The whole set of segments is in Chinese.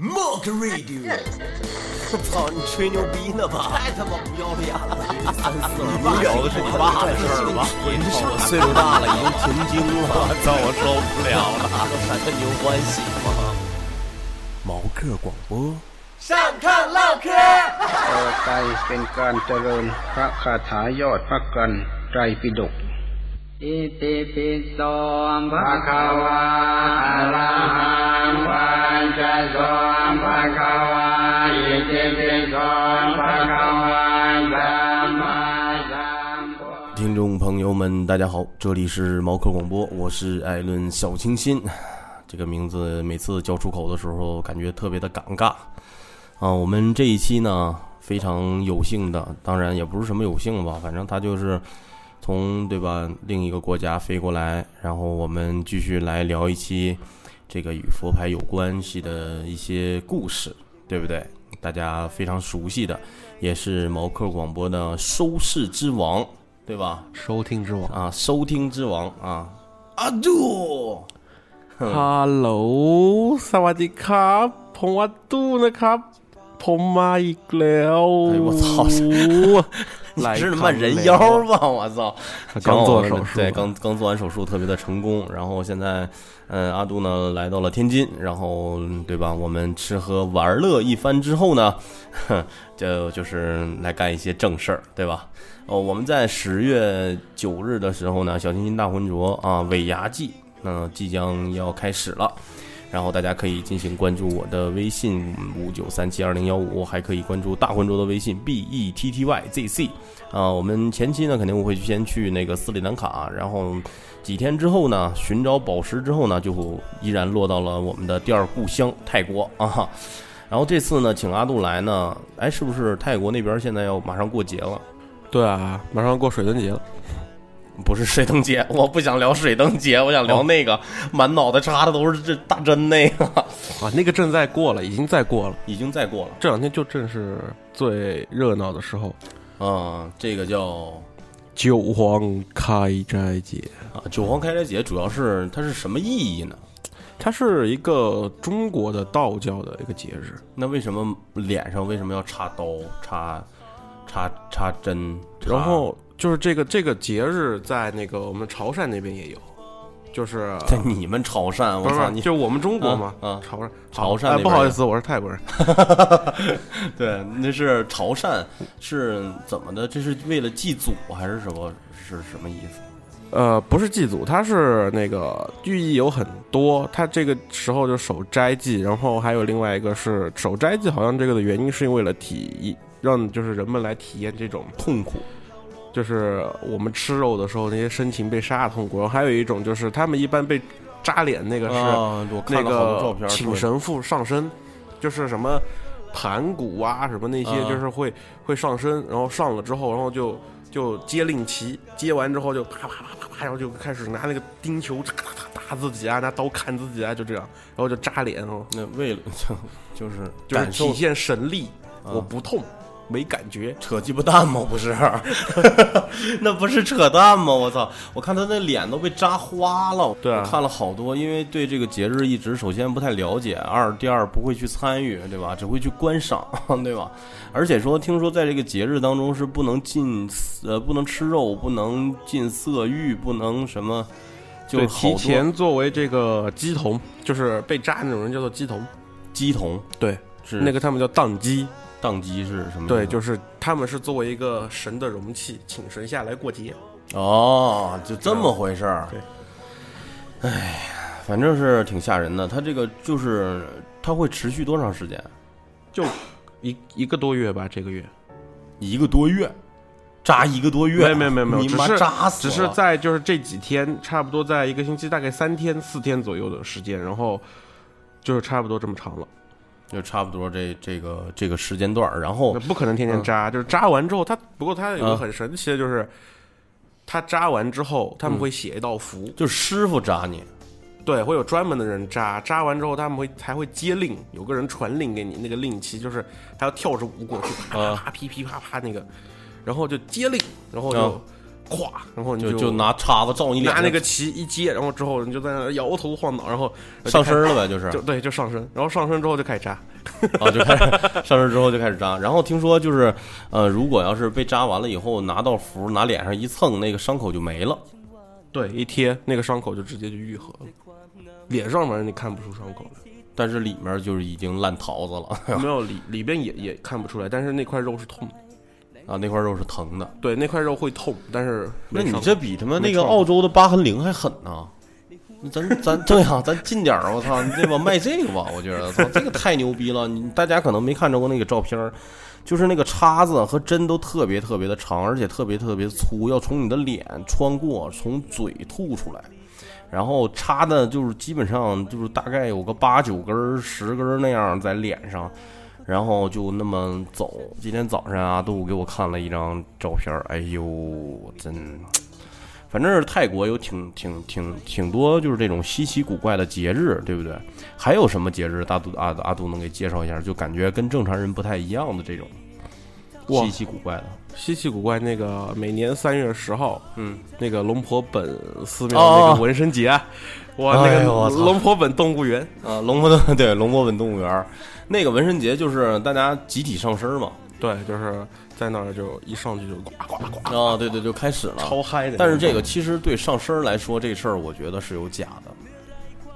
Mock Radio，我操，你吹牛逼呢吧？太他妈不要脸了！你聊的是你爸的事儿吧？你是我岁数大了，已经停经了。我操，我受不了了！有啥牛欢喜吗？毛克广播，上炕唠嗑。 ต่อไปเป็นการเจริญพระคาถายอดพระกันไตรปิฎก อิติปิโสภะคะวะอะระหังวันจะโสภะคะวะอิติปิโสภะคะวะสัมมาสัมพุทธัสสะ听众朋友们，大家好，这里是毛克广播，我是艾伦小清新。这个名字每次叫出口的时候，感觉特别的尴尬啊。我们这一期呢，非常有幸的，当然也不是什么有幸吧，反正他就是 从对吧另一个国家飞过来，然后我们继续来聊一期这个与佛牌有关系的一些故事，对不对？大家非常熟悉的，也是毛克广播的收视之王，对吧？收听之王啊，收听之王啊，阿杜，Hello，萨瓦迪卡，彭瓦杜那卡，彭马伊格，哎我操！你 来是他妈人了妖吧？我操！刚做手术对，刚刚做完手术，特别的成功。然后现在，嗯，阿杜呢来到了天津，然后对吧？我们吃喝玩乐一番之后呢，哼，就就是来干一些正事儿，对吧？哦，我们在十月九日的时候呢，小清新大浑浊啊尾牙季，那、即将要开始了。然后大家可以进行关注我的微信五九三七二零幺五，还可以关注大浑浊的微信 b e t t y z c。啊，我们前期呢肯定会先去那个斯里兰卡，然后几天之后呢，寻找宝石之后呢，就依然落到了我们的第二故乡泰国啊。然后这次呢，请阿杜来呢，哎，是不是泰国那边现在要马上过节了？对啊，马上过水灯节了。不是水灯节，我不想聊水灯节，我想聊那个、满脑袋插的都是这大针那个，啊，那个正在过了，已经在过了。已经在过了。这两天就正是最热闹的时候，啊，这个叫九皇开斋节，啊九皇开斋节，主要是它是什么意义呢？它是一个中国的道教的一个节日。那为什么脸上为什么要插刀、插插插针？插然后就是这个这个节日在那个我们潮汕那边也有，就是 在你们潮汕，我不是操你！就我们中国嘛，嗯嗯潮汕潮汕不好意思，我是泰国人。对，那是潮汕是怎么的？这是为了祭祖还是什么？是什么意思？呃，不是祭祖，它是那个寓意有很多。它这个时候就守斋祭，然后还有另外一个是守斋祭，好像这个的原因是为了体让就是人们来体验这种痛苦就是我们吃肉的时候那些深情被杀的痛苦。然后还有一种就是他们一般被扎脸那个是啊！那个，请神父上身，就是什么盘古啊什么那些，啊就是会会上身，然后上了之后，然后就就接令旗，接完之后就啪啪啪啪啪，然后就开始拿那个钉球嚓嚓嚓打自己啊，拿刀砍自己啊，就这样，然后就扎脸哦，那为了就就是就是体现神力，啊我不痛，没感觉。扯鸡巴蛋吗？不是，那不是扯淡吗？我操！我看他那脸都被扎花了。对啊看了好多，因为对这个节日一直首先不太了解，二第二不会去参与，对吧？只会去观赏，对吧？而且说，听说在这个节日当中是不能进呃不能吃肉，不能进色欲，不能什么，就对，提前作为这个鸡童，就是被扎那种人叫做鸡童，鸡童对，是那个他们叫宕机，宕机是什么？对，就是他们是作为一个神的容器，请神下来过节。哦，就这么回事儿。对，哎呀，反正是挺吓人的。它这个就是它会持续多长时间？就一一个多月吧，这个月。一个多月，扎一个多月？没有没有没有没，你妈只是扎死只是在就是这几天，差不多在一个星期，大概三天四天左右的时间，然后就是差不多这么长了。就差不多这这个这个时间段。然后不可能天天扎，就是扎完之后，它不过它有个嗯。很神奇的，就是它扎完之后，他们会写一道符，就是师傅扎你，对，会有专门的人扎，扎完之后他们会才会接令，有个人传令给你，那个令旗就是他要跳着舞过去，啪啪啪噼噼啪啪那个，然后就接令，然后就、嗯咵，然后你就就就拿叉子照你脸，拿那个旗一接，然后之后你就在那摇头晃脑，然后 上身了呗，就是就对，就上身，然后上身之后就开始扎。啊，就开始上身之后就开始扎。然后听说就是，呃，如果要是被扎完了以后，拿到符拿脸上一蹭，那个伤口就没了。对，一贴那个伤口就直接就愈合了。脸上面你看不出伤口来，但是里面就是已经烂桃子了 没有里里边也也看不出来，但是那块肉是痛的。啊，那块肉是疼的。对，那块肉会痛，但是那你这比他妈那个澳洲的疤痕灵还狠呢！咱咱对呀、咱近点儿，我操，你这吧卖这个吧，我觉得，操，这个太牛逼了！你大家可能没看着过那个照片儿，就是那个叉子和针都特别特别的长，而且特别特别粗，要从你的脸穿过，从嘴吐出来，然后插的就是基本上就是大概有个八九根儿、十根儿那样在脸上，然后就那么走。今天早上阿杜给我看了一张照片儿，哎呦，真。反正是泰国有挺挺挺挺多就是这种稀奇古怪的节日，对不对？还有什么节日？大杜阿阿杜能给介绍一下？就感觉跟正常人不太一样的这种稀奇古怪的。稀奇古怪。那个每年三月十号，嗯，那个龙婆本寺庙哦那个纹身节，哇，哎那个龙婆本动物园，啊，龙婆的 对龙婆本动物园儿那个纹身节就是大家集体上身嘛。对，就是在那儿就一上去就呱呱呱，啊，对对，就开始了。超嗨的。但是这个其实对上身来说，这事儿我觉得是有假的。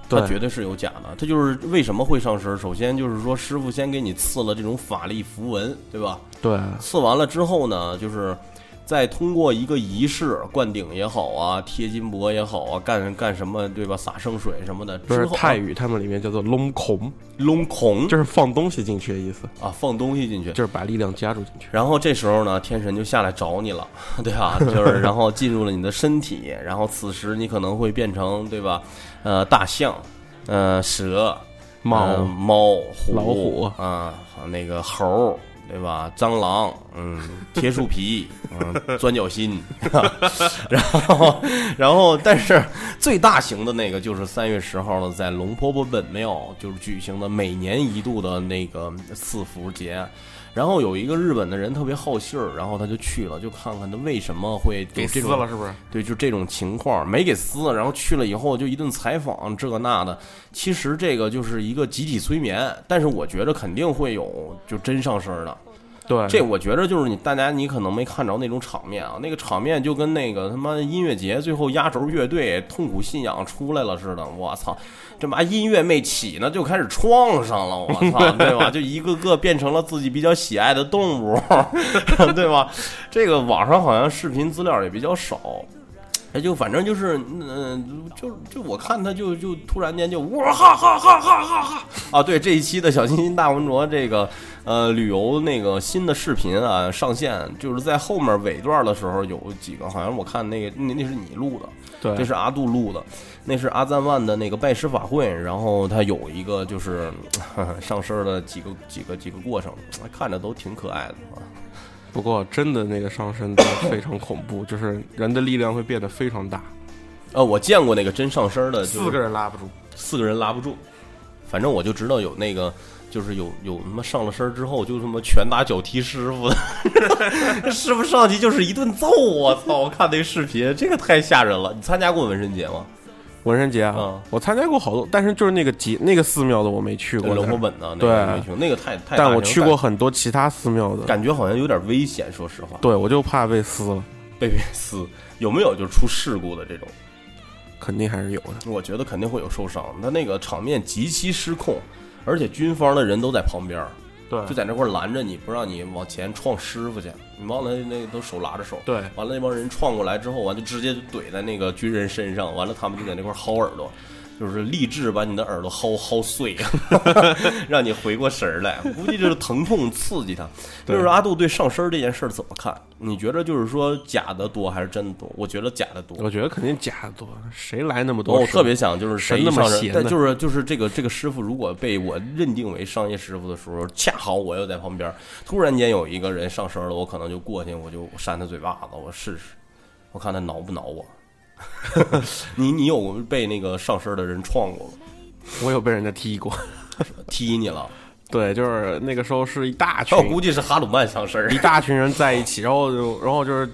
它对绝对是有假的，它就是为什么会上身？首先就是说，师傅先给你刺了这种法力符文，对吧？对刺完了之后呢，就是再通过一个仪式，灌顶也好啊，贴金箔也好啊，干干什么对吧？洒圣水什么的，不是泰语，他们里面叫做龙孔，隆孔就是放东西进去的意思，啊，放东西进去。就是把力量加入进去。然后这时候呢，天神就下来找你了，对吧？就是然后进入了你的身体，然后此时你可能会变成对吧？呃，大象，呃，蛇，猫呃猫、虎、老虎啊，那个猴儿，对吧？蟑螂，嗯，铁树皮，嗯，钻脚心，然后，然后，但是最大型的那个就是三月十号呢，在龙婆婆本庙就是举行的每年一度的那个四福节。然后有一个日本的人特别好信儿，然后他就去了，就看看他为什么会有给这了是不是？对，就这种情况没给撕，然后去了以后就一顿采访这个那的。其实这个就是一个集体催眠，但是我觉得肯定会有就真上身儿的。对，这我觉得就是你大家你可能没看着那种场面啊，那个场面就跟那个他妈音乐节最后压轴乐队痛苦信仰出来了似的。我操，这妈音乐没起呢就开始创上了，我操，对吧？就一个个变成了自己比较喜爱的动物，对吧？这个网上好像视频资料也比较少。哎，就反正就是，嗯、就就我看他就就突然间就哇哈哈哈哈哈哈啊！对，这一期的小清新大文卓这个呃旅游那个新的视频啊上线，就是在后面尾段的时候有几个，好像我看那个那那是你录的，对，这是阿杜录的，那是阿赞万的那个拜师法会，然后他有一个就是 上身的几个几个几个过程，看着都挺可爱的啊。不过真的那个上身都非常恐怖，就是人的力量会变得非常大，呃，我见过那个真上身的，就是四个人拉不住。四个人拉不住，反正我就知道有那个，就是有有他妈上了身之后就他妈拳打脚踢师傅的，师傅上去就是一顿揍，我操！我看那个视频，这个太吓人了。你参加过纹身节吗？纹身节啊，嗯我参加过好多，但是就是那个节那个寺庙的我没去过，龙火本的那对个没去，那个太太，但我去过很多其他寺庙的，感，觉好像有点危险。说实话，对我就怕被撕了，被被撕有没有就出事故的这种？肯定还是有的。我觉得肯定会有受伤。他那个场面极其失控，而且军方的人都在旁边。对就在那块拦着你，不让你往前撞师傅去。你忘了那都手拉着手，对完了那帮人撞过来之后，完就直接就怼在那个军人身上，完了他们就在那块薅耳朵，就是励志把你的耳朵薅薅碎，让你回过神儿来。估计就是疼痛刺激他。就是阿杜对上身这件事儿怎么看？你觉得就是说假的多还是真的多？我觉得假的多。我觉得肯定假的多，谁来那么多？我特别想就是谁那么但就是就是这个这个师傅，如果被我认定为商业师傅的时候，恰好我又在旁边，突然间有一个人上身了，我可能就过去，我就扇他嘴巴子，我试试，我看他挠不挠我。你你有被那个上身的人撞过吗？我有被人家踢过。踢你了？对，就是那个时候是一大群我估计是哈鲁曼上身一大群人在一起，然后就然后就是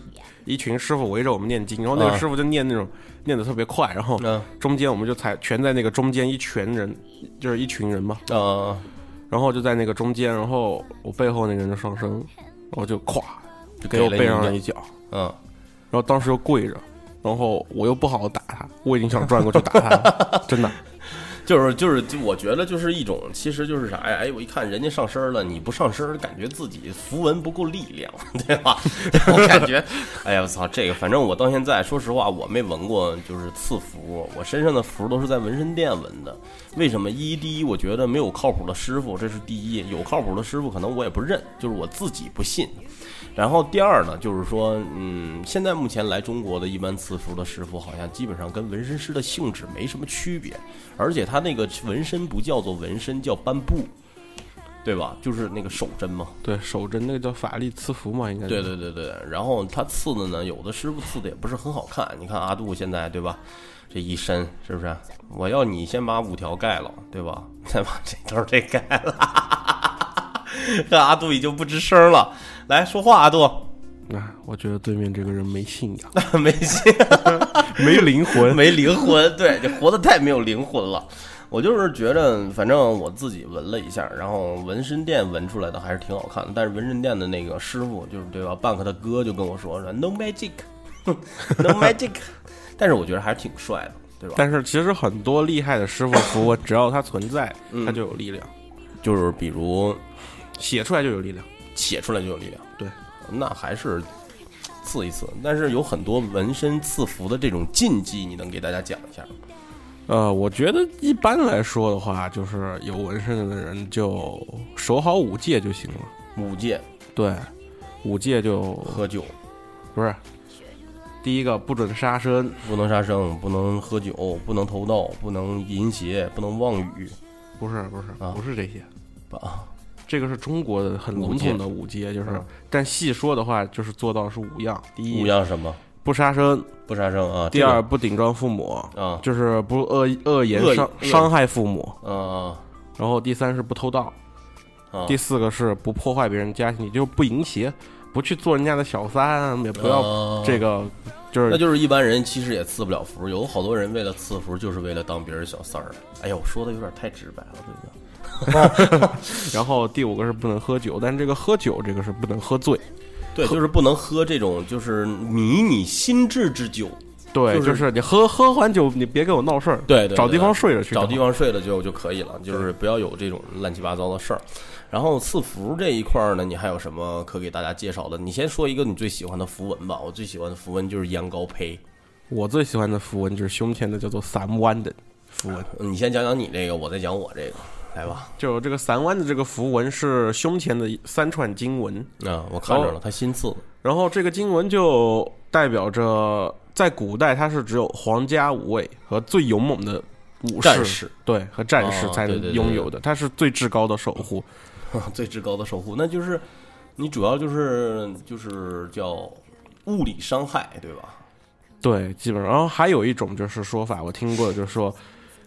一群师傅围着我们念经，然后那个啊师傅就念那种念的特别快，然后嗯中间我们就才全在那个中间一群人，就是一群人嘛，呃，然后就在那个中间，然后我背后那个人就上身，然后就咵就给我背上了一脚，嗯，然后当时又跪着，然后我又不好打他，我已经想转过去打他了，真的。就是就是，就我觉得就是一种，其实就是啥呀？哎，我一看人家上身了，你不上身，感觉自己符文不够力量，对吧？我感觉，哎呀，我操，这个反正我到现在，说实话，我没纹过就是刺符，我身上的符都是在纹身店纹的。为什么？一第一，我觉得没有靠谱的师傅，这是第一；有靠谱的师傅，可能我也不认，就是我自己不信。然后第二呢，就是说，嗯，现在目前来中国的一般刺符的师傅，好像基本上跟纹身师的性质没什么区别，而且他那个纹身不叫做纹身，叫斑布，对吧？就是那个手针嘛。对手针那个叫法力赐福嘛，应该对对对对，然后他刺的呢，有的师傅刺的也不是很好看。你看阿杜现在对吧？这一身是不是？我要你先把五条盖了，对吧？再把这头这盖了。这阿杜已经不吱声了，来说话，阿杜啊，我觉得对面这个人没信仰，没劲。没灵魂。没灵魂，对，就活得太没有灵魂了。我就是觉着，反正我自己纹了一下，然后纹身店纹出来的还是挺好看的。但是纹身店的那个师傅，就是对吧，Bank 他哥就跟我说说 No magic，No magic，但是我觉得还是挺帅的，对吧？但是其实很多厉害的师傅符文，只要他存在，嗯它就有力量，就是比如写出来就有力量。写出来就有力量，对，那还是刺一刺。但是有很多纹身刺符的这种禁忌，你能给大家讲一下吗？呃，我觉得一般来说的话，就是有纹身的人就守好五戒就行了。五戒对，五戒就喝酒不是第一个不准杀生，不能杀生，不能喝酒，不能偷盗，不能淫邪，不能妄语，不是不是、啊不是这些，啊，这个是中国的很笼统的五阶，就是、嗯但细说的话，就是做到是五样：第一五样什么？不杀生，不杀生啊。第二不顶撞父母，啊，就是不恶恶言伤伤害父母，啊然后第三是不偷盗，啊，第四个是不破坏别人家庭，就是不淫邪，不去做人家的小三，也不要呃这个，就是那就是一般人其实也赐不了福，有好多人为了赐福就是为了当别人小三儿。哎呦，说的有点太直白了，对不对？然后第五个是不能喝酒，但是这个喝酒这个是不能喝醉，对，就是不能喝这种就是迷你心智之酒。对，就是就是你喝喝完酒，你别给我闹事儿，对对对找地方睡着去，找地。方睡了就就可以了，就是不要有这种乱七八糟的事儿。然后赐符这一块儿呢，你还有什么可给大家介绍的？你先说一个你最喜欢的符文吧。我最喜欢的符文就是羊羔胚。我最喜欢的符文就是胸前的叫做三弯的符文，你先讲讲你这个，我再讲我这个，来吧。就这个三弯的这个符文是胸前的三串经文，啊，我看着哦了，他新赐的。然后这个经文就代表着在古代它是只有皇家五位和最勇猛的武士，对和战士哦才能拥有的，它是最至高的守护。最至高的守护，那就是你主要就是就是叫物理伤害，对吧？对，基本上，然后还有一种就是说法，我听过，就是说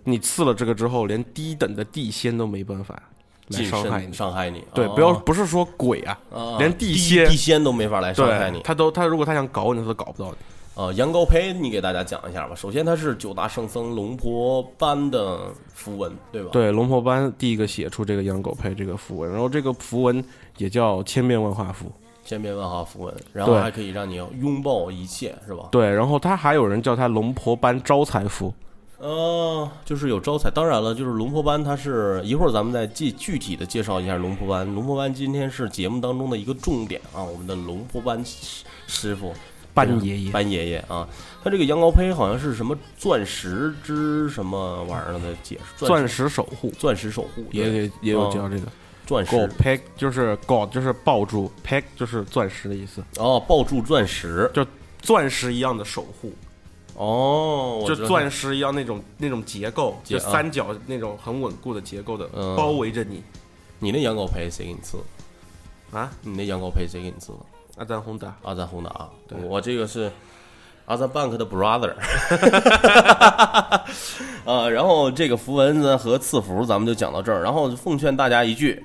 你刺了这个之后，连低等的地仙都没办法来伤害你。伤害你。对，哦不要不是说鬼啊，啊连地地仙地仙都没法来伤害你，。他都他如果他想搞你，他都搞不到你。啊，羊羔胚，你给大家讲一下吧。首先，它是九大圣僧龙婆班的符文，对吧？对，龙婆班第一个写出这个羊狗胚这个符文，然后这个符文也叫千变万化符。千变万化符文，然后还可以让你拥抱一切，是吧？对，然后他还有人叫他龙婆班招财符。呃，就是有招财。当然了，就是龙婆班，它是一会儿咱们再具具体的介绍一下龙婆班。龙婆班今天是节目当中的一个重点啊，我们的龙婆班师师傅班爷爷。班爷爷啊，他这个羊羔胚好像是什么钻石之什么玩意儿的解释，钻石。石守护。钻石守护也对。也也有哦。叫这个。钻石。g o peg 就是 god 就是抱住，peg 就是钻石的意思，哦，抱住钻石。就钻石一样的守护，哦，就钻石一样那种那种结构，就三角那种很稳固的结构的嗯包围着你你那羊羔胚谁给你刺？啊。你那羊羔胚谁给你刺的？阿赞宏达，阿赞宏达，对我这个是阿赞 bank 的 brother，啊，然后这个符文呢和赐福咱们就讲到这儿，然后奉劝大家一句，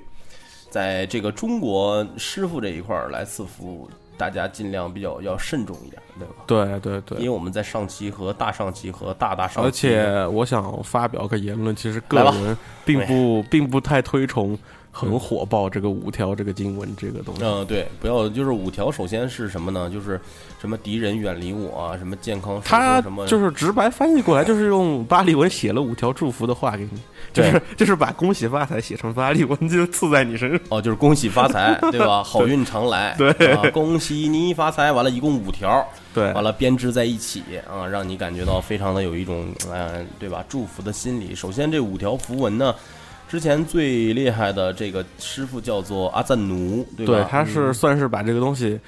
在这个中国师傅这一块儿来赐符，大大家尽量比较要慎重一点，对吧？对对对。因为我们在上期和大上期和大大上期，而且我想发表个言论，其实个人并不并不太推崇很火爆这个五条这个经文这个东西。嗯，对，不要就是五条，首先是什么呢？就是什么敌人远离我啊，什么健康生他什么，就是 直白翻译过来，就是用巴利文写了五条祝福的话给你，就是就是把恭喜发财写成巴利文，就刺在你身上。哦，就是恭喜发财，对吧？好运常来，对啊，恭喜你发财。完了，一共五条，对完了编织在一起啊，让你感觉到非常的有一种呃，对吧？祝福的心理。首先这五条符文呢，之前最厉害的这个师傅叫做阿赞奴，对吧？对，他是算是把这个东西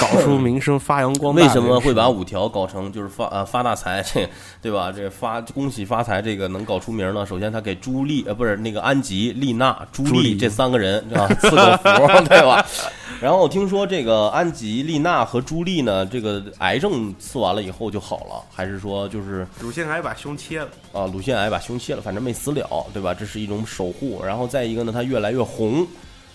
搞出名声、发扬光大为。什么会把五条搞成就是发呃发大财这对吧？这发恭喜发财这个能搞出名呢？首先他给朱莉呃不是那个安吉、丽娜、朱莉这三个人啊赐个福 对吧？然后听说这个安吉、丽娜和朱莉呢，这个癌症刺完了以后就好了，还是说就是乳腺癌把胸切了？啊乳腺癌把胸切了，反正没死了，对吧？这是一种守护。然后再一个呢，它越来越红。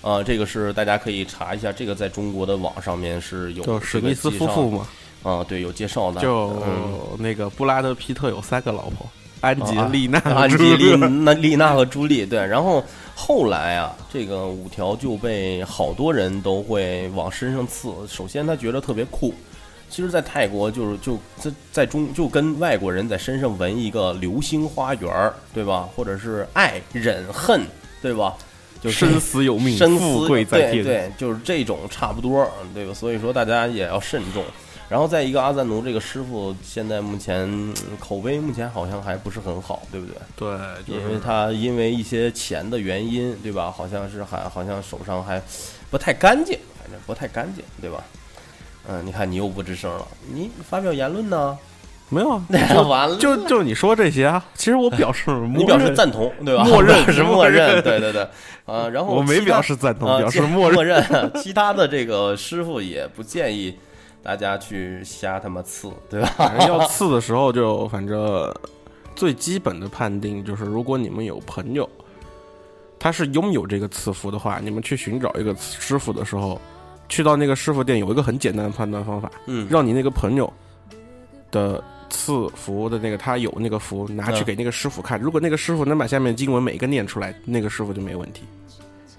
啊，这个是大家可以查一下，这个在中国的网上面是有就史密斯夫妇嘛，啊，对，有介绍的，就嗯那个布拉德皮特有三个老婆，安吉啊、丽娜、安吉丽娜、丽娜和朱莉，对。然后后来啊，这个五条就被好多人都会往身上刺。首先，他觉得特别酷。其实，在泰国就是就在在中就跟外国人在身上纹一个流星花园儿，对吧？或者是爱、忍、恨，对吧？就是生死有命，生富死贵在天。对对，就是这种差不多，对吧？所以说大家也要慎重。然后再一个，阿赞奴这个师傅现在目前嗯口碑目前好像还不是很好，对不对？对，就因为他因为一些钱的原因，对吧？好像是还好像手上还不太干净，反正不太干净，对吧？嗯，你看你又不吱声了，你发表言论呢？没有啊，完了，就就你说这些啊，其实我表示 你表示赞同，对吧？默认是默 默认认，对对对，啊，然后我没表示赞同，啊，表示默认。认。其他的这个师傅也不建议大家去瞎他妈刺，对吧？反正要刺的时候就反正最基本的判定就是，如果你们有朋友他是拥有这个赐福的话，你们去寻找一个师傅的时候，去到那个师傅店有一个很简单的判断方法，嗯，让你那个朋友的赐福的那个他有那个符拿去嗯给那个师傅看，如果那个师傅能把下面经文每一个念出来，那个师傅就没问题。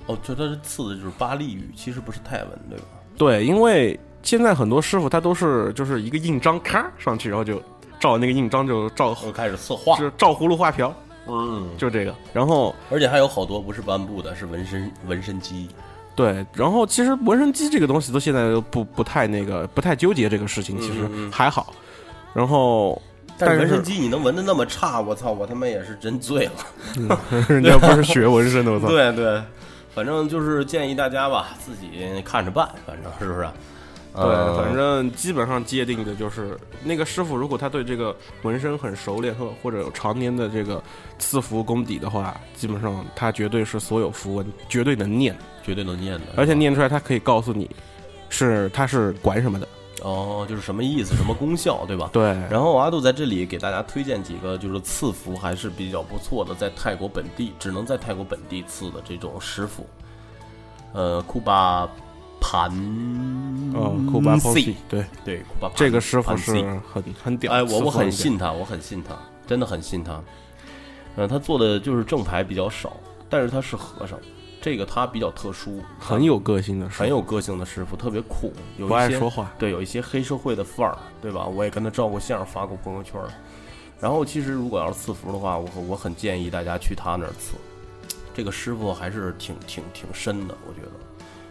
哦，就他是刺的就是巴利语，其实不是泰文，对吧？对，因为现在很多师傅他都是就是一个印章咔上去，然后就照那个印章就照就开始策划，是照葫芦画瓢，嗯，就这个。然后而且还有好多不是颁布的，是纹身纹身机，对，然后其实纹身机这个东西都现在都不不太那个不太纠结这个事情，其实还好。然后但是但是纹身机你能纹的那么差，我操，我他妈也是真醉了。人家不是学纹身的，我操。对对，反正就是建议大家吧，自己看着办，反正是不是？对，嗯反正基本上界定的就是那个师傅，如果他对这个纹身很熟练，或或者有常年的这个赐符功底的话，基本上他绝对是所有符文绝对能念，绝对能念的，而且念出来他可以告诉你是他是管什么的。哦，就是什么意思，什么功效，对吧？对，然后阿杜在这里给大家推荐几个，就是赐符还是比较不错的，在泰国本地只能在泰国本地赐的这种师傅，呃，库巴盘，哦，库巴 o C，对，对，库巴盘这个师傅是很很屌，哎，我我很信他，我很信他，真的很信他。嗯、他做的就是正牌比较少，但是他是和尚，这个他比较特殊，很有个性的师傅，很有个性的师傅，特别酷，有不一些爱说话。对，有一些黑社会的范儿，对吧？我也跟他照过相，发过朋友圈。然后，其实如果要是赐福的话，我我很建议大家去他那儿赐。这个师傅还是挺挺挺深的，我觉得，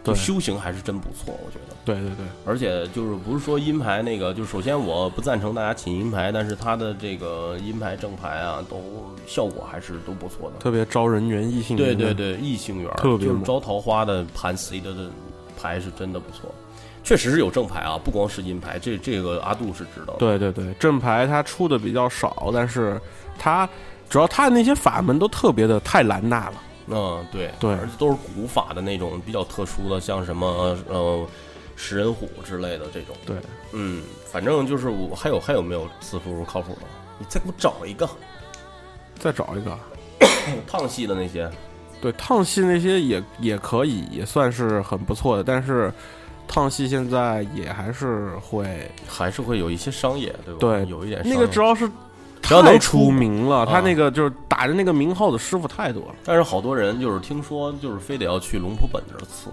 就对修行还是真不错，我觉得。对对对，而且就是不是说阴牌那个，就首先我不赞成大家请阴牌，但是他的这个阴牌正牌啊，都效果还是都不错的。特别招人缘，异性缘对对，对，异性缘儿就招桃花的盘 C 的的牌是真的不错，确实是有正牌啊，不光是阴牌，这这个阿杜是知道的。对对对，正牌他出的比较少，但是他主要他的那些法门都特别的太兰纳了。嗯，对对而且都是古法的那种比较特殊的，像什么呃食人虎之类的这种。对，嗯，反正就是我还有还有没有赐福靠谱的？你再给我找一个再找一个，烫系的那些。对烫系那些也也可以，也算是很不错的，但是烫戏现在也还是会，还是会有一些商业，对吧？对有一点商那个主要是只要能出太出名了，他啊那个就是打着那个名号的师傅太多了。但是好多人就是听说，就是非得要去龙婆本这儿刺。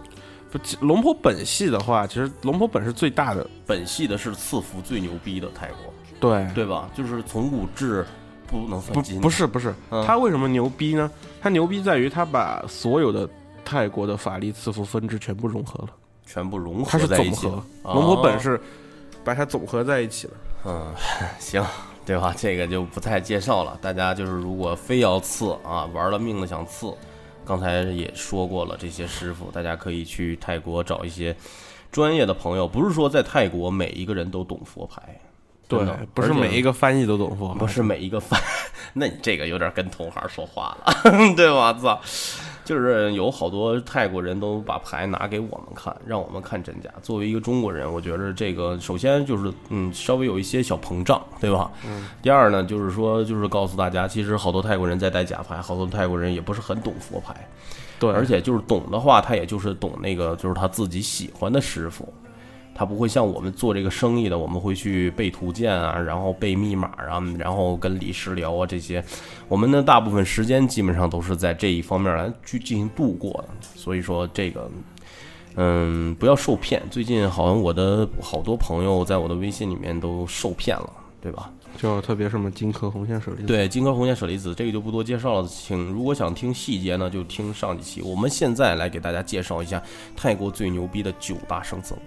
不，其龙婆本系的话，其实龙婆本是最大的，本系的是赐福最牛逼的泰国，对，对吧？就是从古至不能算不金，不是不是，嗯他为什么牛逼呢？他牛逼在于他把所有的泰国的法力赐福分支全部融合了，全部融它是总合在一起和了。。龙婆本哦是把它总合在一起了。嗯，行，对吧？这个就不太介绍了。大家就是如果非要刺啊，玩了命的想刺，刚才也说过了，这些师傅大家可以去泰国找一些专业的朋友。不是说在泰国每一个人都懂佛牌，对，不是每一个翻译都懂佛牌，不是每一个翻，那你这个有点跟同行说话了，对吧？操，就是有好多泰国人都把牌拿给我们看，让我们看真假。作为一个中国人，我觉得这个首先就是嗯，稍微有一些小膨胀，对吧？嗯。第二呢，就是说，就是告诉大家，其实好多泰国人在戴假牌，好多泰国人也不是很懂佛牌，对，而且就是懂的话，他也就是懂那个就是他自己喜欢的师傅，他不会像我们做这个生意的，我们会去背图鉴啊，然后背密码啊，然后跟李师聊啊这些，我们的大部分时间基本上都是在这一方面来去进行度过的，所以说这个。嗯，不要受骗。最近好像我的好多朋友在我的微信里面都受骗了，对吧？就特别什么金科红线舍利子，对，金科红线舍利子这个就不多介绍了，请如果想听细节呢，就听上几期。我们现在来给大家介绍一下泰国最牛逼的九大圣僧。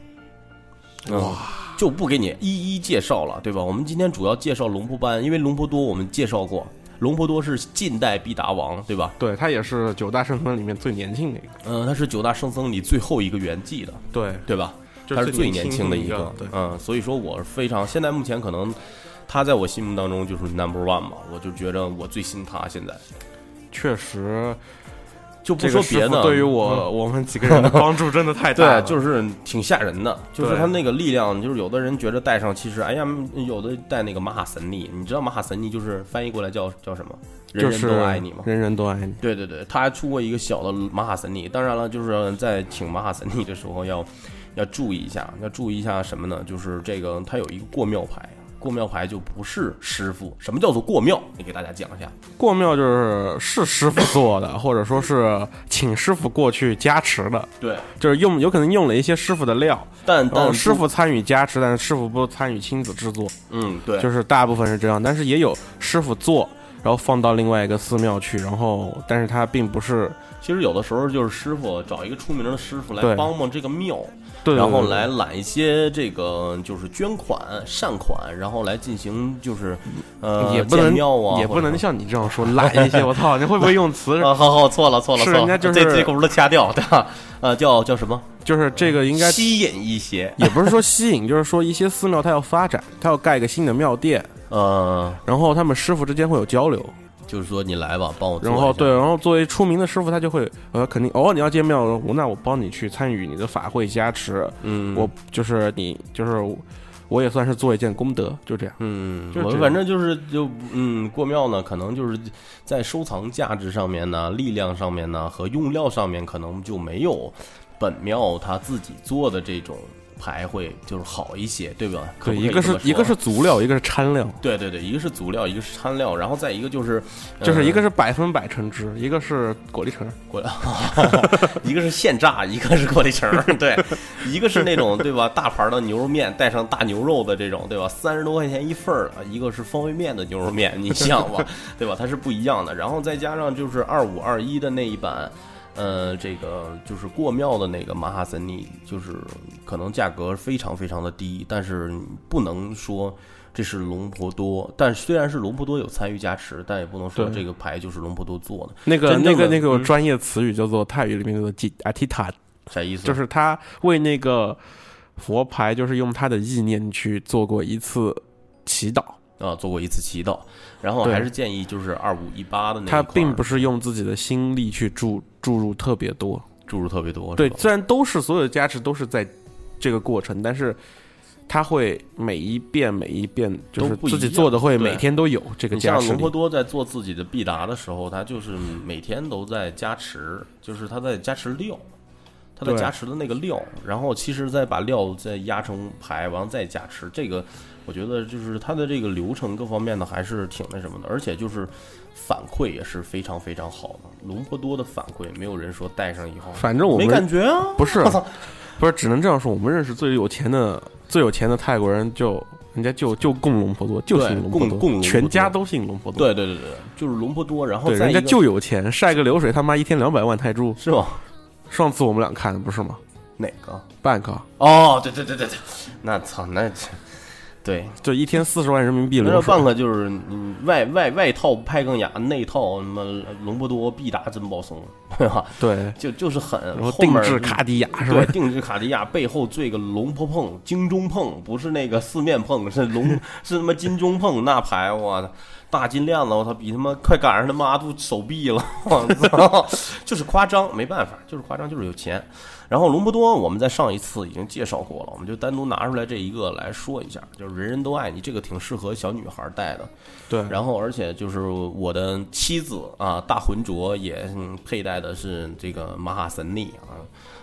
哇，就不给你一一介绍了，对吧？我们今天主要介绍龙婆班，因为龙婆多我们介绍过，龙婆多是近代必达王，对吧？对他也是九大圣僧里面最年轻的一个，嗯、他是九大圣僧里最后一个圆寂的，对，对吧？他是最年年轻的一一个，对，嗯，所以说我是非常现在目前可能他在我心目当中就是 number one 嘛，我就觉得我最信他现在。确实，就不说别的，傅对于我我们几个人的帮助真的太大对了，，就是挺吓人的，就是对他那个力量，就是有的人觉得戴上，其实哎呀，有的戴那个马哈神尼，你知道马哈神尼就是翻译过来叫叫什么？人人都爱你嘛。人人都爱你，对对对，他还出过一个小的马哈神尼，当然了，就是在请马哈神尼的时候要要注意一下，要注意一下什么呢？就是这个他有一个过庙牌，过庙牌就不是师傅。什么叫做过庙？你给大家讲一下。过庙就是是师傅做的，或者说是请师傅过去加持的，对，就是用有可能用了一些师傅的料，但但师傅参与加持，但是师傅不参与亲子制作，嗯对，就是大部分是这样，但是也有师傅做，然后放到另外一个寺庙去，然后但是他并不是其实有的时候就是师傅找一个出名的师傅来帮帮这个庙，对，然后来揽一些这个就是捐款善款，然后来进行就是呃也不能建庙啊，也不能像你这样说揽一些，我操，你会不会用词？啊，好好错了错了，错了是人家就是这这个不是掐掉对吧？呃，叫叫什么？就是这个应该吸引一些也不是说吸引，就是说一些寺庙它要发展，它要盖一个新的庙殿，呃，然后他们师傅之间会有交流，就是说你来吧，帮我。然后对，然后作为出名的师傅，他就会呃肯定哦，你要建庙，我那我帮你去参与你的法会加持，嗯，我就是你就是我也算是做一件功德，就这样。嗯，我反正就是就嗯，过庙呢，可能就是在收藏价值上面呢、力量上面呢和用料上面，可能就没有本庙他自己做的这种牌会就是好一些，对吧？可以一个是一个是足料，一个是掺料，对对对，一个是足料，一个是掺料，然后再一个就是就是一个是是百分百橙汁，一个是果粒橙。过来，一个是现榨，一个是果粒橙，对，一个是那种对吧大盘的牛肉面带上大牛肉的这种对吧，三十多块钱一份儿，一个是方便面的牛肉面，你想吧，对吧？它是不一样的。然后再加上就是二五二一的那一版。呃，这个就是过庙的那个马哈森尼，就是可能价格非常非常的低，但是不能说这是龙婆多。但虽然是龙婆多有参与加持，但也不能说这个牌就是龙婆多做的。那个那个那个专业词语叫做泰语里面叫做吉阿提塔，啥意思？就是他为那个佛牌，就是用他的意念去做过一次祈祷。啊，做过一次祈祷，然后还是建议就是二五一八的那一他并不是用自己的心力去注注入特别多，注入特别多，对虽然都是所有的加持都是在这个过程，但是他会每一遍每一遍就是自己做的会每天都有这个像加持力。龙婆多在做自己的必达的时候，他就是每天都在加持，就是他在加持料，他在加持的那个料，然后其实再把料再压成排，完了再加持，这个我觉得就是它的这个流程各方面呢还是挺那什么的，而且就是反馈也是非常非常好的。龙坡多的反馈，没有人说戴上以后反正我没感觉啊，不是，不是只能这样说，我们认识最有钱的最有钱的泰国人就人家就就供龙婆多，就对信龙婆多，全家都姓龙婆多。对对对对，就是龙婆多，然后对，人家就有钱，晒个流水他妈一天两百万泰铢。是吗？上次我们俩看的不是吗哪个？？Bank 哦，对对对对对，那操那这。对，就一天四十万人民币那流水。半个就是嗯外外外套派更雅，内套什么隆波多必达珍宝松，对吧？对，就就是狠，然后定制卡地亚是对，吧？定制卡地亚背后缀个龙坡碰、金中碰，不是那个四面碰，是龙 是他妈金中碰那牌，我操，大金链子，我操，比他妈快赶上他妈阿杜手臂了，我操，就是夸张，没办法，就是夸张，就是有钱。然后龙波多，我们在上一次已经介绍过了，我们就单独拿出来这一个来说一下，就是人人都爱你，这个挺适合小女孩戴的。对，然后，而且就是我的妻子啊，大浑浊也嗯佩戴的是这个马哈森尼啊，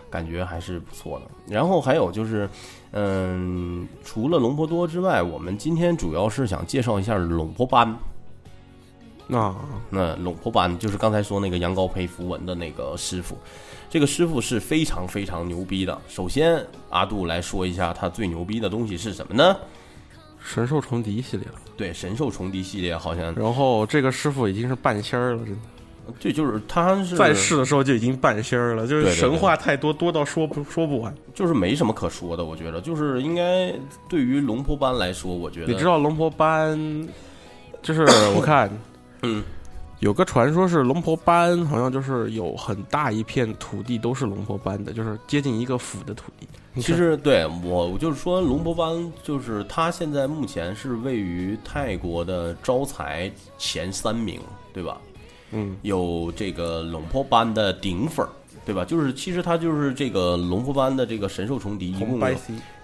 感觉还是不错的。然后还有就是，嗯，除了龙波多之外，我们今天主要是想介绍一下龙波班。那那龙婆班就是刚才说那个羊羔胚符文的那个师傅，这个师傅是非常非常牛逼的。首先，阿杜来说一下他最牛逼的东西是什么呢？神兽重敌系列了。对，神兽重敌系列好像，然后这个师傅已经是半仙儿了，真的，这就是他是在世的时候就已经半仙儿了，就是对对对神话太多，多到说不说不完。就是没什么可说的，我觉得就是应该对于龙婆班来说，我觉得你知道龙婆班，就是我看，嗯，有个传说是龙婆班，好像就是有很大一片土地都是龙婆班的，就是接近一个府的土地。其实对我，我就是说龙婆班，就是它现在目前是位于泰国的招财前三名，对吧？嗯，有这个龙婆班的顶粉儿，对吧？就是其实它就是这个龙婆班的这个神兽重敌，一共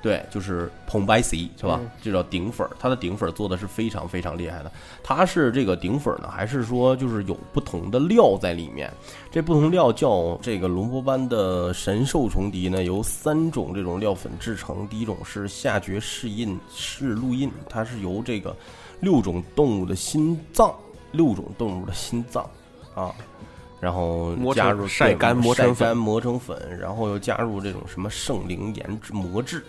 对，就是蓬白 C 是吧嗯？这叫顶粉儿，它的顶粉儿做的是非常非常厉害的。它是这个顶粉儿呢，还是说就是有不同的料在里面？这不同料叫这个龙波班的神兽虫笛呢，由三种这种料粉制成。第一种是下绝式印式录印，它是由这个六种动物的心脏，六种动物的心脏啊。然后加入晒干磨成粉晒干磨成粉，然后又加入这种什么圣灵研制磨制，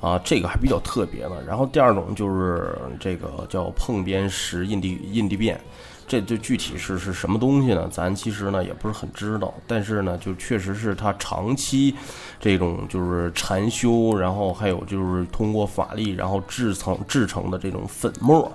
啊，这个还比较特别的。然后第二种就是这个叫碰边石印地印地变，这这具体是是什么东西呢？咱其实呢也不是很知道，但是呢，就确实是他长期这种就是禅修，然后还有就是通过法力，然后制成制成的这种粉末。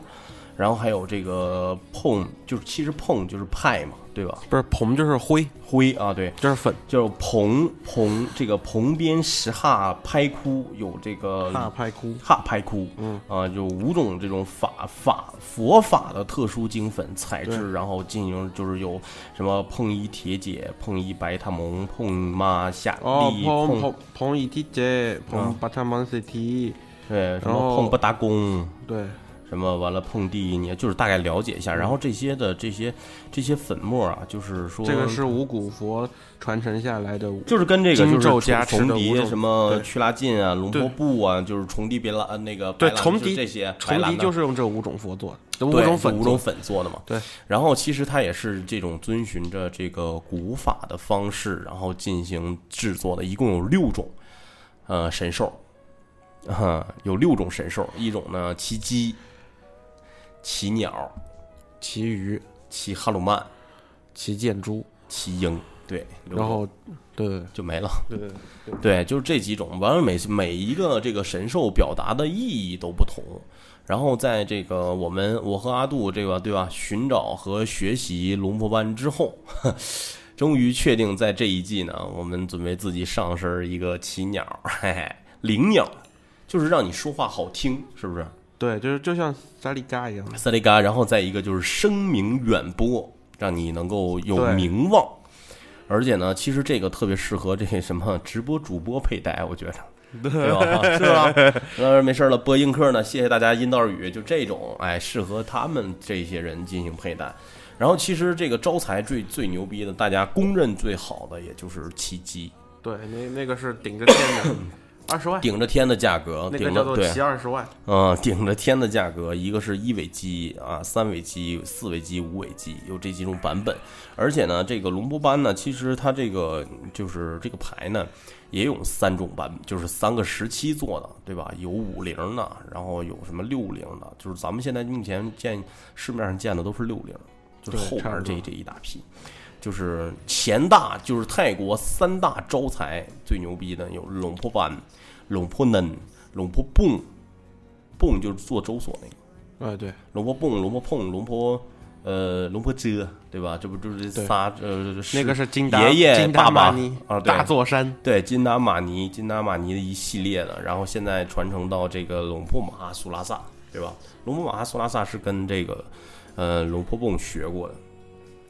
然后还有这个碰，就是其实碰就是派嘛，对吧？不是蓬就是灰，灰啊，对，就是粉，就是蓬蓬这个蓬边石哈拍窟有这个哈拍窟。哈拍窟，嗯。啊，有五种这种法法佛法的特殊精粉材质，然后进行就是有什么碰一铁姐、碰一白塔蒙、碰妈夏哦，利、碰碰蓬蓬一铁姐，蓬嗯巴塔蒙 CT，对什然后么碰不打工。对，什么完了碰地，你就是大概了解一下，然后这些的这些这些粉末啊，就是说这个是五谷佛传承下来的，就是跟这个就是重敌的五种什么对去拉进啊、龙坡对布啊，就是重敌别拉呃那个对重敌是这些白重敌兰的就是用这五种佛做的，五种粉，五种粉做的嘛。对，然后其实它也是这种遵循着这个古法的方式，然后进行制作的，一共有六种，呃，神兽，啊，有六种神兽，一种呢骑鸡、骑鸟、骑鱼骑哈鲁曼、骑箭猪，骑鹰，对，然后对对就没了。对对对，对，就是这几种，完了每每一个这个神兽表达的意义都不同。然后在这个我们我和阿杜这个对吧，寻找和学习龙婆班之后，终于确定在这一季呢，我们准备自己上身一个奇鸟，嘿嘿，灵鸟，就是让你说话好听，是不是？对，就是就像萨利嘎一样，萨利嘎，然后再一个就是声名远播，让你能够有名望。而且呢，其实这个特别适合这什么直播主播佩戴，我觉得。对吧？是吧？那，没事了，播映客呢，谢谢大家阴道雨，就这种，哎，适合他们这些人进行佩戴。然后，其实这个招财最最牛逼的，大家公认最好的，也就是奇迹，对，那那个是顶着天的，二十万，顶着天的价格，那个叫做二十万。嗯，顶着天的价格，一个是一尾机啊，三尾机、四尾机、五尾机，有这几种版本。而且呢，这个龙波班呢，其实它这个就是这个牌呢，也有三种版，就是三个时期做的，对吧？有五零的，然后有什么六零的，就是咱们现在目前见市面上见的都是六零，就是后边这这一大批。就是前大，就是泰国三大招财最牛逼的有龙坡班、龙坡嫩、龙坡蹦，蹦就是做周所那个。哎，对，龙坡蹦、龙坡碰、龙坡呃龙坡遮，对吧？这不就是对仨呃那个是金达爷爷金达爸爸玛尼啊，对大座山。对金达玛尼、金达玛尼的一系列的，然后现在传承到这个龙坡马哈苏拉萨，对吧？龙坡马哈苏拉萨是跟这个呃龙坡蹦学过的。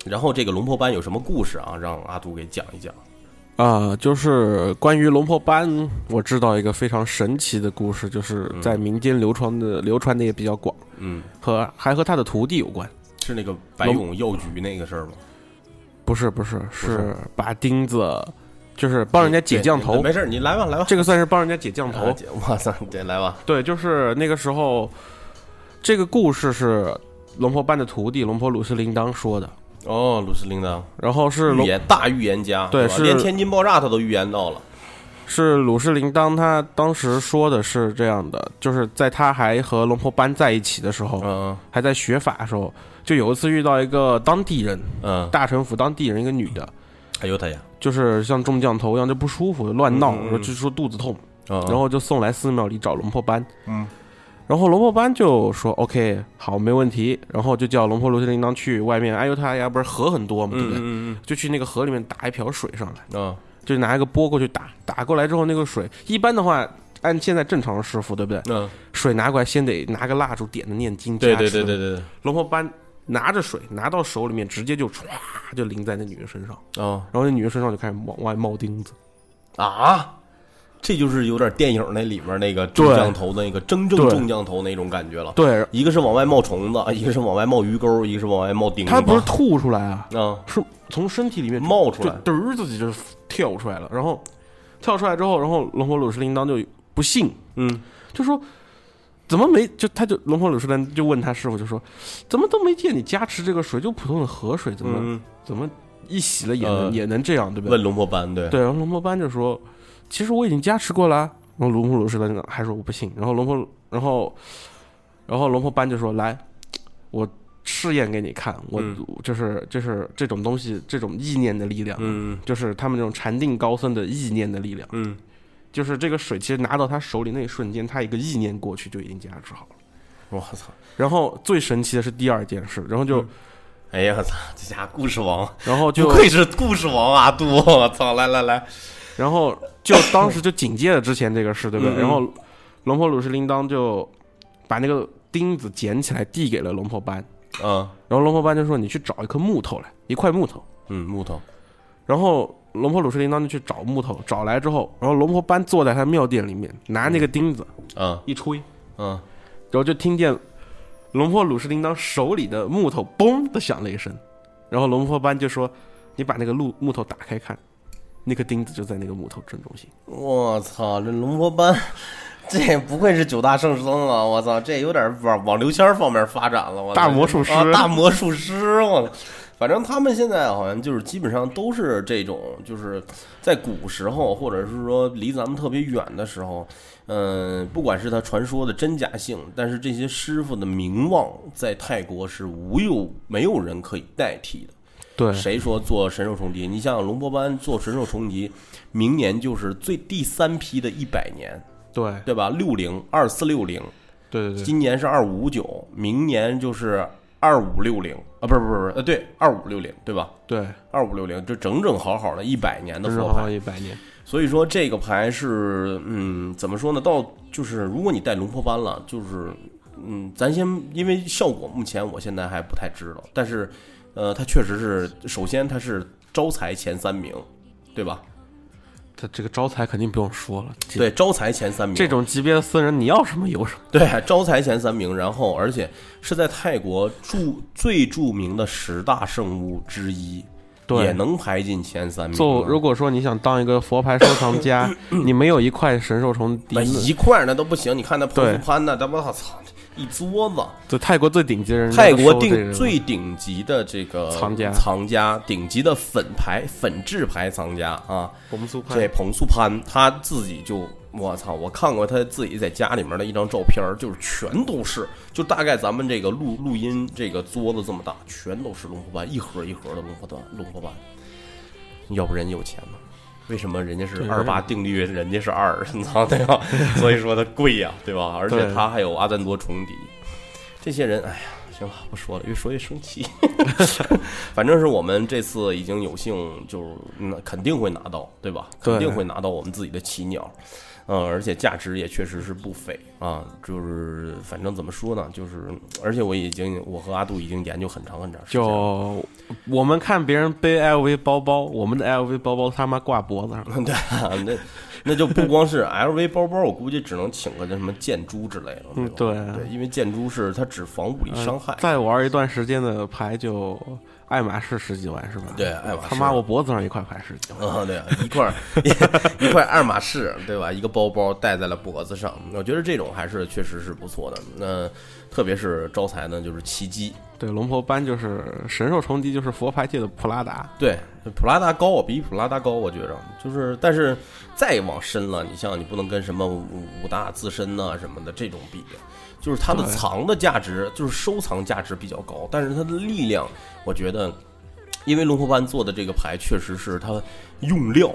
然后这个龙婆班有什么故事啊？让阿杜给讲一讲。啊、就是关于龙婆班，我知道一个非常神奇的故事，就是在民间流传的，流传的也比较广，嗯，和还和他的徒弟有关。是那个白勇药局那个事儿吗？不是不是，是拔钉子，就是帮人家解降头。没事儿，你来吧，来吧。这个算是帮人家解降头。啊我操，这来吧。对，就是那个时候，这个故事是龙婆班的徒弟龙婆鲁斯铃铛说的，哦，鲁斯林的，然后是预龙言大预言家，对是连天津爆炸他都预言到了。是鲁士林当，他当时说的是这样的，就是在他还和龙婆班在一起的时候，嗯还在学法的时候，就有一次遇到一个当地人，嗯，大城府当地人，一个女的，哎呦他呀。就是像中降头一样就不舒服，乱闹，嗯嗯说就说肚子痛，然然后就送来寺庙里找龙婆班。嗯，然后龙婆班就说 OK 好没问题，然后就叫龙婆罗西铃铛去外面，哎呦他呀不是河很多嘛，对不对？嗯就去那个河里面打一瓢水上来，嗯嗯就拿一个钵过去打，打过来之后那个水，一般的话按现在正常的师傅对不对？嗯，水拿过来先得拿个蜡烛点着念经对加持。对对对对对，龙婆班拿着水拿到手里面，直接就唰就淋在那女人身上，哦。然后那女人身上就开始往外冒钉子。啊，这就是有点电影那里面那个中降头的那个真正对中降头那种感觉了。对，一个是往外冒虫子，一个是往外冒鱼钩，一个是往外冒钉子。他不是吐出来啊，啊，是从身体里面冒出来。就嘚儿自己就跳出来了，然后跳出来之后，然后龙婆鲁士铃铛就不信，嗯就说怎么没就他就龙婆鲁士铃就问他师傅就说怎么都没见你加持这个水，就普通的河水，怎么、嗯，怎么一洗了也能、呃也能这样，对不对？问龙婆班对。对，然后龙婆班就说其实我已经加持过了啊，然后龙婆鲁士铃铛还说我不信，然后龙婆然后然后龙婆班就说来我。试验给你看，我嗯就是就是这种东西，这种意念的力量，嗯就是他们这种禅定高僧的意念的力量，嗯，就是这个水其实拿到他手里那一瞬间，他一个意念过去就已经加持好了。我操！然后最神奇的是第二件事，然后就、哎呀，我操！这家故事王，然后就不愧是故事王阿杜！我操！来来来，然后就当时就紧接着之前这个事，对不对？嗯嗯。然后龙婆鲁士铃铛就把那个钉子捡起来递给了龙婆班，嗯。然后龙婆班就说：“你去找一颗木头来，一块木头。嗯，木头，”然后龙婆鲁士铃铛就去找木头，找来之后，然后龙婆班坐在他庙殿里面，拿那个钉子嗯一吹，嗯，然后就听见龙婆鲁士铃铛手里的木头嘣的响了一声，然后龙婆班就说：“你把那个木木头打开看，那颗钉子就在那个木头正中心。我操！这龙婆班，这不愧是九大圣僧啊！我操，这有点往往刘谦儿方面发展了。我大魔术师啊大魔术师！我操，反正他们现在好像就是基本上都是这种，就是在古时候，或者是说离咱们特别远的时候，嗯，不管是他传说的真假性，但是这些师傅的名望在泰国是无有没有人可以代替的。对谁说做神兽重击？你像龙波班做神兽重击，明年就是最第三批的一百年，对对吧？六零二四六零，对对对，今年是二五五九，明年就是二五六零啊，不是不是不是，呃，对，二五六零，对吧？对，二五六零，这整整好好的一百年的佛牌，一百年。所以说这个牌是，嗯，怎么说呢？到就是如果你带龙婆班了，就是，嗯，咱先因为效果目前我现在还不太知道，但是，呃，他确实是，首先他是招财前三名，对吧？他这个招财肯定不用说了，对，招财前三名，这种级别的僧人，你要什么有什么。对招财前三名，然后而且是在泰国著最著名的十大圣物之一，对也能排进前三名。就如果说你想当一个佛牌收藏家，你没有一块神兽虫那，一块那都不行，你看那彭对素潘那，他妈操，一桌子。就泰国最顶级的人，泰国定顶最顶级的这个藏家藏家，顶级的粉牌粉质牌藏家啊，红苏这彭素潘他自己就我操，我看过他自己在家里面的一张照片，就是全都是，就大概咱们这个录录音这个桌子这么大，全都是龙虎斑，一盒一盒的龙虎斑，龙虎斑。要不人有钱呢？为什么人家是二八定律，人家是二，你知道对吧？所以说它贵呀、对吧？而且它还有阿赞多重底，这些人，哎呀，行了，不说了，越说越生气。反正是我们这次已经有幸，就是那肯定会拿到，对吧？肯定会拿到我们自己的奇鸟，嗯，而且价值也确实是不菲啊。就是反正怎么说呢，就是而且我已经，我和阿杜已经研究很长很长时间了。就我们看别人背 LV 包包，我们的 LV 包包他妈挂脖子上，对啊，那那就不光是 LV 包包，我估计只能请个叫什么箭猪之类的。对对，因为箭猪是它只防物理伤害。再玩一段时间的牌就爱马仕十几万是吧？对爱马仕他妈我脖子上一块牌十几万，啊，对啊，一块儿一 一块爱马仕，对吧？一个包包戴在了脖子上，我觉得这种还是确实是不错的。那特别是招财呢，就是奇迹。对，龙婆班就是神兽重击，就是佛牌界的普拉达。对，普拉达高，比普拉达高，我觉着就是，但是再往深了，你像你不能跟什么五五大自身呐、什么的这种比，就是它的藏的价值，就是收藏价值比较高，但是它的力量，我觉得，因为龙头班做的这个牌确实是它用料、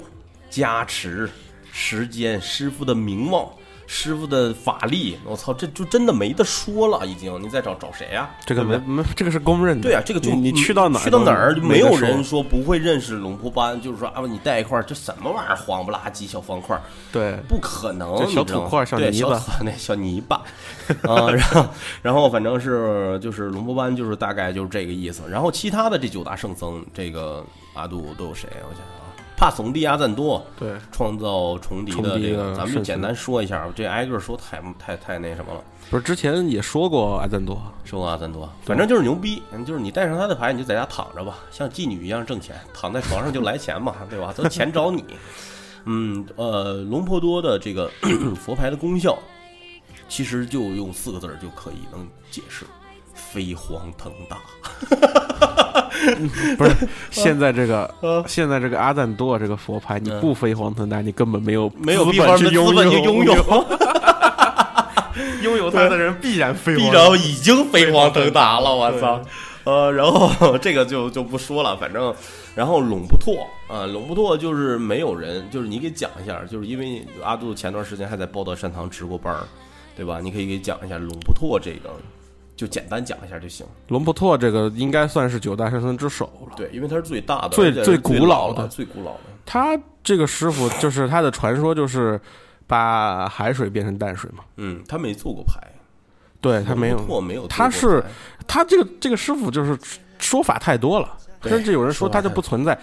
加持、时间、师傅的名望。师傅的法力，我操，这就真的没得说了，已经。你再找找谁啊、这个没没，这个是公认的。对啊，这个就你你去到哪儿去到哪儿就没有人说不会认识龙婆班，就是说啊，你带一块儿这什么玩意儿，黄不拉几小方块儿，对不可能，就小土块儿小对泥巴小 那小泥巴啊，然后然后反正是就是龙婆班就是大概就是这个意思，然后其他的这九大圣僧，这个阿杜都有谁？我想想啊，帕怂蒂阿赞多，对创造重敌的这个，咱们就简单说一下，这挨个说太太太那什么了。不是之前也说过阿赞多，说过阿赞多，反正就是牛逼，嗯就是你带上他的牌，你就在家躺着吧，像妓女一样挣钱，躺在床上就来钱嘛，对吧？都钱找你。嗯，呃，龙婆多的这个 佛牌的功效，其实就用四个字就可以能解释：飞黄腾达。不是现在这个呃现在这个阿赞多这个佛牌，你不飞黄腾达，你根本没有 没有资地方去拥资本去拥有，拥有它的人必然飞黄。必然已经飞黄腾达了，我操！呃，然后这个就就不说了，反正，然后龙不拓啊，龙不拓就是没有人，就是你给讲一下，就是因为阿杜前段时间还在报道善堂值过班儿，对吧？你可以给讲一下龙不拓这个，就简单讲一下就行。龙不拓这个应该算是九大圣僧之首了。对，因为它是最大的，最最古老的最古老的。他这个师傅 就是他的传说，就是把海水变成淡水嘛。嗯，他没做过牌，对他没有没有做，他是他这个这个师傅就是说法太多了，甚至有人说他就不存在。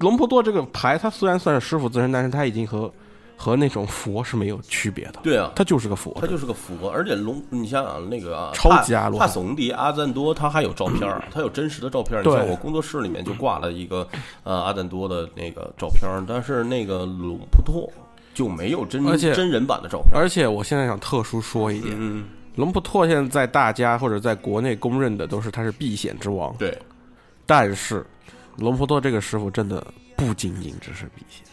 龙婆多这个牌，他虽然算是师傅自身，但是他已经和和那种佛是没有区别的，对啊，他就是个佛。他。就是个佛，而且龙，你想想那个啊，超级阿罗汉。帕怂迪阿赞多，他还有照片，他有真实的照片对。像我工作室里面就挂了一个呃阿赞多的那个照片，但是那个鲁普托就没有真人版的照片。而且我现在想特殊说一点，嗯，龙普托现在在大家或者在国内公认的都是他是避险之王，对，但是龙普托这个师傅真的不仅仅只是避险，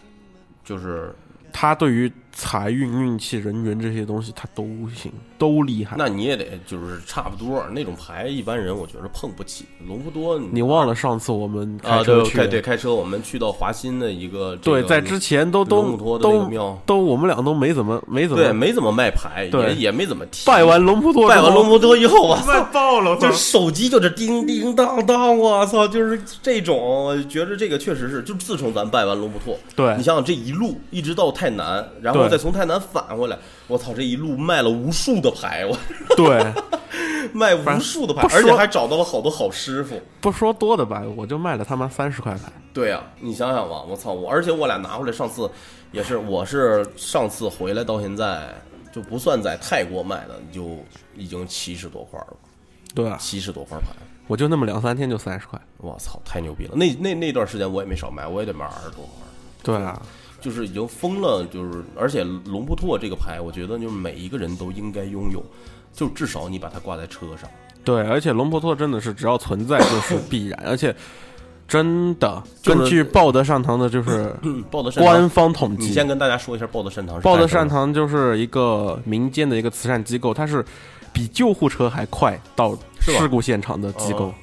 就是他对于财运、运气、人缘这些东西他都行，都厉害。那你也得就是差不多那种牌，一般人我觉得碰不起。龙普多你忘了上次我们啊？对开车去，开对开车，我们去到华新的一个这对，在之前都都都，都我们俩都没怎么没怎么对，没怎么卖牌，对也也没怎么提。拜完龙普多，拜完龙普多以后，我操卖爆了，就手机就是叮叮当当，我操，就是这种，觉得这个确实是，就自从咱拜完龙不拓，对你想想这一路一直到太南，然后对再从太南返回来，我操，这一路卖了无数的牌，我对，卖无数的牌而且还找到了好多好师傅。不说多的吧，我就卖了他妈三十块牌。对呀、你想想吧，我操，我而且我俩拿回来，上次也是，我是上次回来到现在就不算在泰国卖的，就已经七十多块了，对啊，七十多块牌。我就那么两三天就三十块。我操，太牛逼了！那那那段时间我也没少卖，我也得卖二十多块。对啊，就是已经疯了，就是而且龙布拓这个牌，我觉得就是每一个人都应该拥有，就至少你把它挂在车上。对，而且龙婆托真的是只要存在就是必然，而且真的就是根据报德善堂的，就是嗯，报德善官，方统计，你先跟大家说一下报德善堂是报德善堂就是一个民间的一个慈善机构，它是比救护车还快到事故现场的机构。哦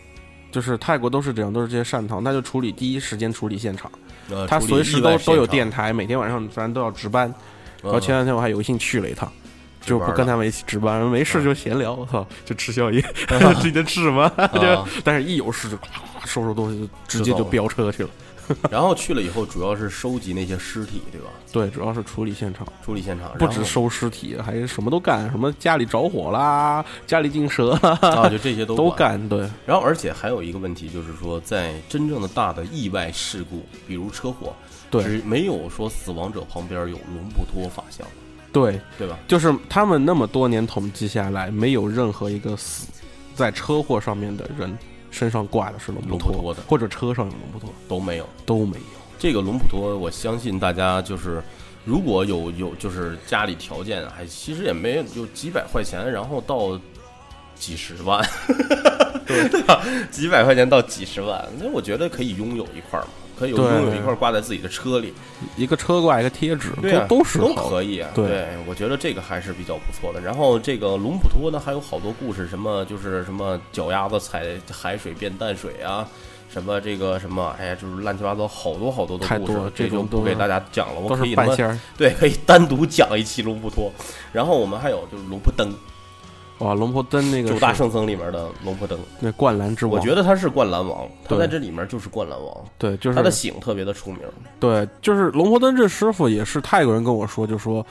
就是泰国都是这样，都是这些善堂，他就处理第一时间处理现场，呃他随时都都有电台，每天晚上咱都要值班。然后嗯前两天我还有幸去了一趟，就不跟他们一起值班，没事就闲聊，我操，就吃宵夜，自己在吃什么 就但是一有事就咵收拾东西，就直接就飙车去了。然后去了以后，主要是收集那些尸体，对吧？对，主要是处理现场，处理现场，不止收尸体，还什么都干，什么家里着火啦，家里进蛇啦，啊，就这些都 都。干。对，然后，而且还有一个问题，就是说，在真正的大的意外事故，比如车祸，对只没有说死亡者旁边有龙布托法像，对，对吧？就是他们那么多年统计下来，没有任何一个死在车祸上面的人身上挂的是龙普托的或者车上有龙普托都没有。都没有。这个龙普托，我相信大家就是，如果有有就是家里条件还其实也没有就几百块钱，然后到几十万，对吧？几百块钱到几十万，那我觉得可以拥有一块儿嘛，可以拥有一块儿挂在自己的车里，一个车挂一个贴纸，对啊，都都是都可以啊。对我觉得这个还是比较不错的。然后这个龙普托呢，还有好多故事，什么就是什么脚丫子踩海水变淡水啊。什么这个什么，哎呀，就是乱七八糟好多好多的故事，这这就种不给大家讲了。我都可以他妈是半仙儿。对，可以单独讲一期龙普托。然后我们还有就是龙普灯，哇，龙婆灯那个九大圣僧里面的龙婆灯，那灌篮之王，我觉得他是灌篮王，他在这里面就是灌篮王，对，就是他的醒特别的出名。对，就是龙婆灯这师傅也是泰国人跟我说，就说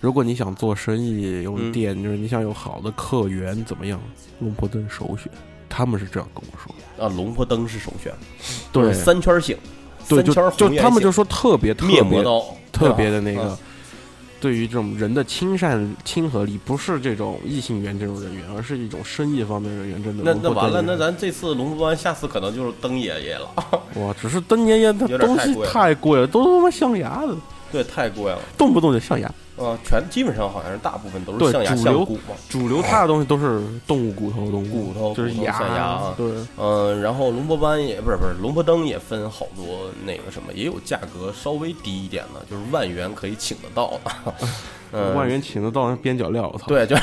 如果你想做生意有嗯店，就是你想有好的客源怎么样，龙婆灯首选。他们是这样跟我说的。啊，龙婆灯是首选，对三圈醒，对，就就他们就说特别特别特别的那个，对于这种人的亲善亲和力，不是这种异性缘这种人员，而是一种生意方面人员，真的。那那完了，那咱这次龙珠湾，下次可能就是灯爷爷了。哇，只是灯爷爷他 东西太贵了太贵了，都他妈象牙的，对，太贵了。动不动就象牙。呃，全基本上好像是大部分都是象牙象骨嘛。主流它的东西都是动物骨头东西，骨头就是牙象牙啊对，嗯，然后龙婆班也不是不是龙婆灯也分好多那个什么，也有价格稍微低一点的，就是万元可以请得到的。嗯，万元请得到那边角料，我操！对，就，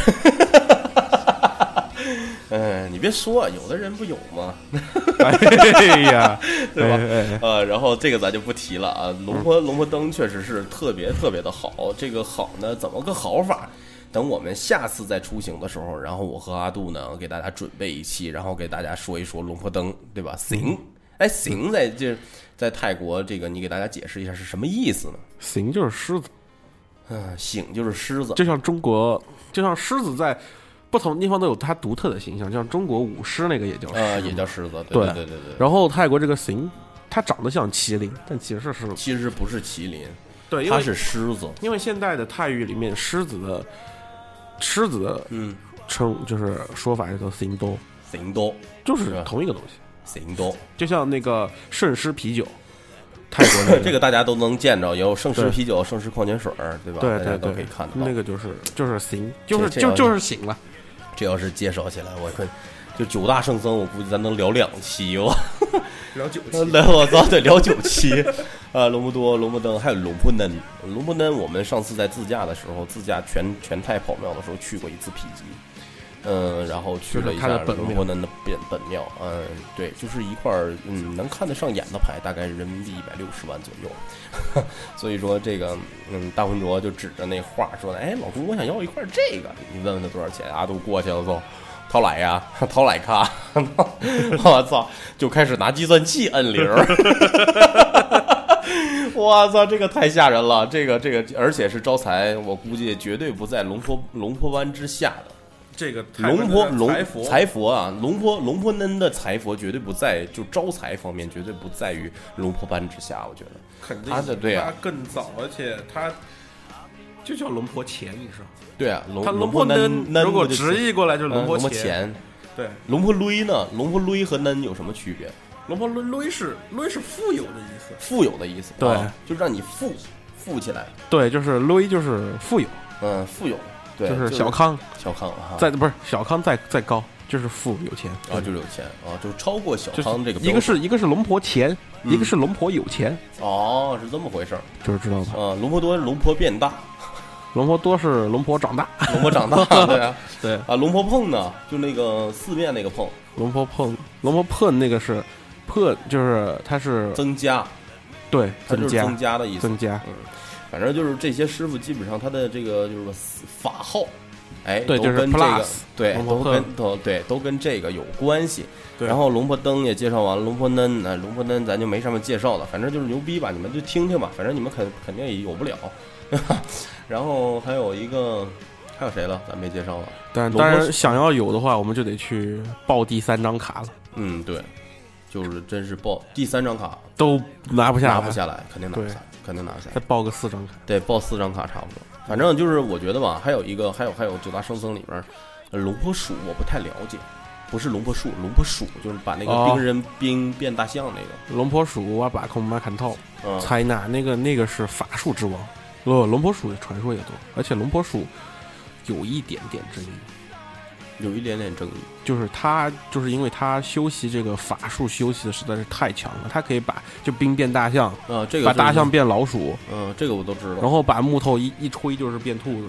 嗯，你别说，有的人不有吗？哎呀，对吧哎哎哎呃，然后这个咱就不提了啊。龙婆龙婆灯确实是特别特别的好，这个好呢，怎么个好法？等我们下次再出行的时候，然后我和阿杜呢给大家准备一期，然后给大家说一说龙婆灯，对吧？行，哎，行，在这在泰国这个你给大家解释一下是什么意思呢？行就是狮子，嗯，醒就是狮子，就像中国，就像狮子在不同地方都有它独特的形象，像中国舞狮那个也叫狮呃，也叫狮子，对对对对对。然后泰国这个行，它长得像麒麟，但其实是其实不是麒麟，对，因它是狮子。因为现代的泰语里面狮子的狮子的嗯，称就是说法叫做行多，行多，就是同一个东西，行多。就像那个圣狮啤酒，泰国那这个大家都能见着，有圣狮啤酒、圣狮矿泉水，对吧？对对对，都可以看到。那个就是就是行，就是就就是行了。这要是介绍起来，我看就九大圣僧，我估计咱能聊两期哦。聊九期，来我操，得聊九期。啊，龙不多、龙不登，还有龙不嫩。龙不嫩，我们上次在自驾的时候，自驾全全泰跑庙的时候去过一次否极。嗯，然后去了一下就是它的本庙龙波嫩的本本庙，嗯，对，就是一块儿嗯能看得上眼的牌，大概人民币一百六十万左右。所以说这个嗯，大浑浊就指着那画说：“哎，老公，我想要一块这个，你问问他多少钱？”阿杜过去了之后，掏来呀，掏来卡，我操，就开始拿计算器摁铃儿。我操，这个太吓人了！这个这个，而且是招财，我估计绝对不在龙坡龙坡湾之下的。这个龙坡龙财佛财佛啊，龙坡龙坡嫩的财佛绝对不在，就招财方面绝对不在于龙坡班之下，我觉得。肯定。他的对啊。他更早，而且他就叫龙婆钱你说。对啊，龙他龙坡婆嫩嫩如果就是直译过来就是嗯龙坡婆钱。钱，对，龙婆勒呢？龙婆勒和嫩有什么区别？龙婆勒勒是勒是富有的意思，富有的意思，对。啊就让你富富起来，对，就是勒就是富有，嗯，富有，对，就是小康，小康啊，再不是小康再再高就是富有钱啊就是有钱啊，就超过小康这个一个是一个是龙婆钱，嗯一个是龙婆有钱，哦，是这么回事儿就是知道吧？啊。龙婆多，龙婆变大，龙婆多是龙婆长大，龙婆长大，对啊，对，啊，龙婆碰呢，就那个四面那个碰，龙婆碰龙婆碰那个是破，就是它是增加，对增加它就是增加的意思。增加，嗯，反正就是这些师傅基本上他的这个就是法号，哎，对就是都跟这个 plus，对，都跟都对都跟这个有关系。对然后龙婆灯也介绍完了，龙婆灯啊，龙婆灯咱就没什么介绍了，反正就是牛逼吧，你们就听听吧，反正你们肯肯定也有不了。然后还有一个还有谁了？咱没介绍了。但龙婆是当然想要有的话，我们就得去报第三张卡了，嗯，对，就是真是报第三张卡都拿不下来，拿不下来，肯定拿不下来，肯定拿下再。报个四张卡，对，报四张卡差不多。反正就是我觉得吧，还有一个，还有还有九大圣僧里面，呃龙婆鼠我不太了解，不是龙婆树，龙婆鼠就是把那个哦冰人冰变大象那个，龙婆鼠啊，把控马坎套，嗯，采纳那个那个是法术之王，呃，龙婆鼠的传说也多，而且龙婆鼠有一点点争议，有一点点争议。就是他就是因为他修习这个法术修习的实在是太强了，他可以把就冰变大象，呃，这个把大象，变老鼠，嗯，这个我都知道。然后把木头一一吹就是变兔子，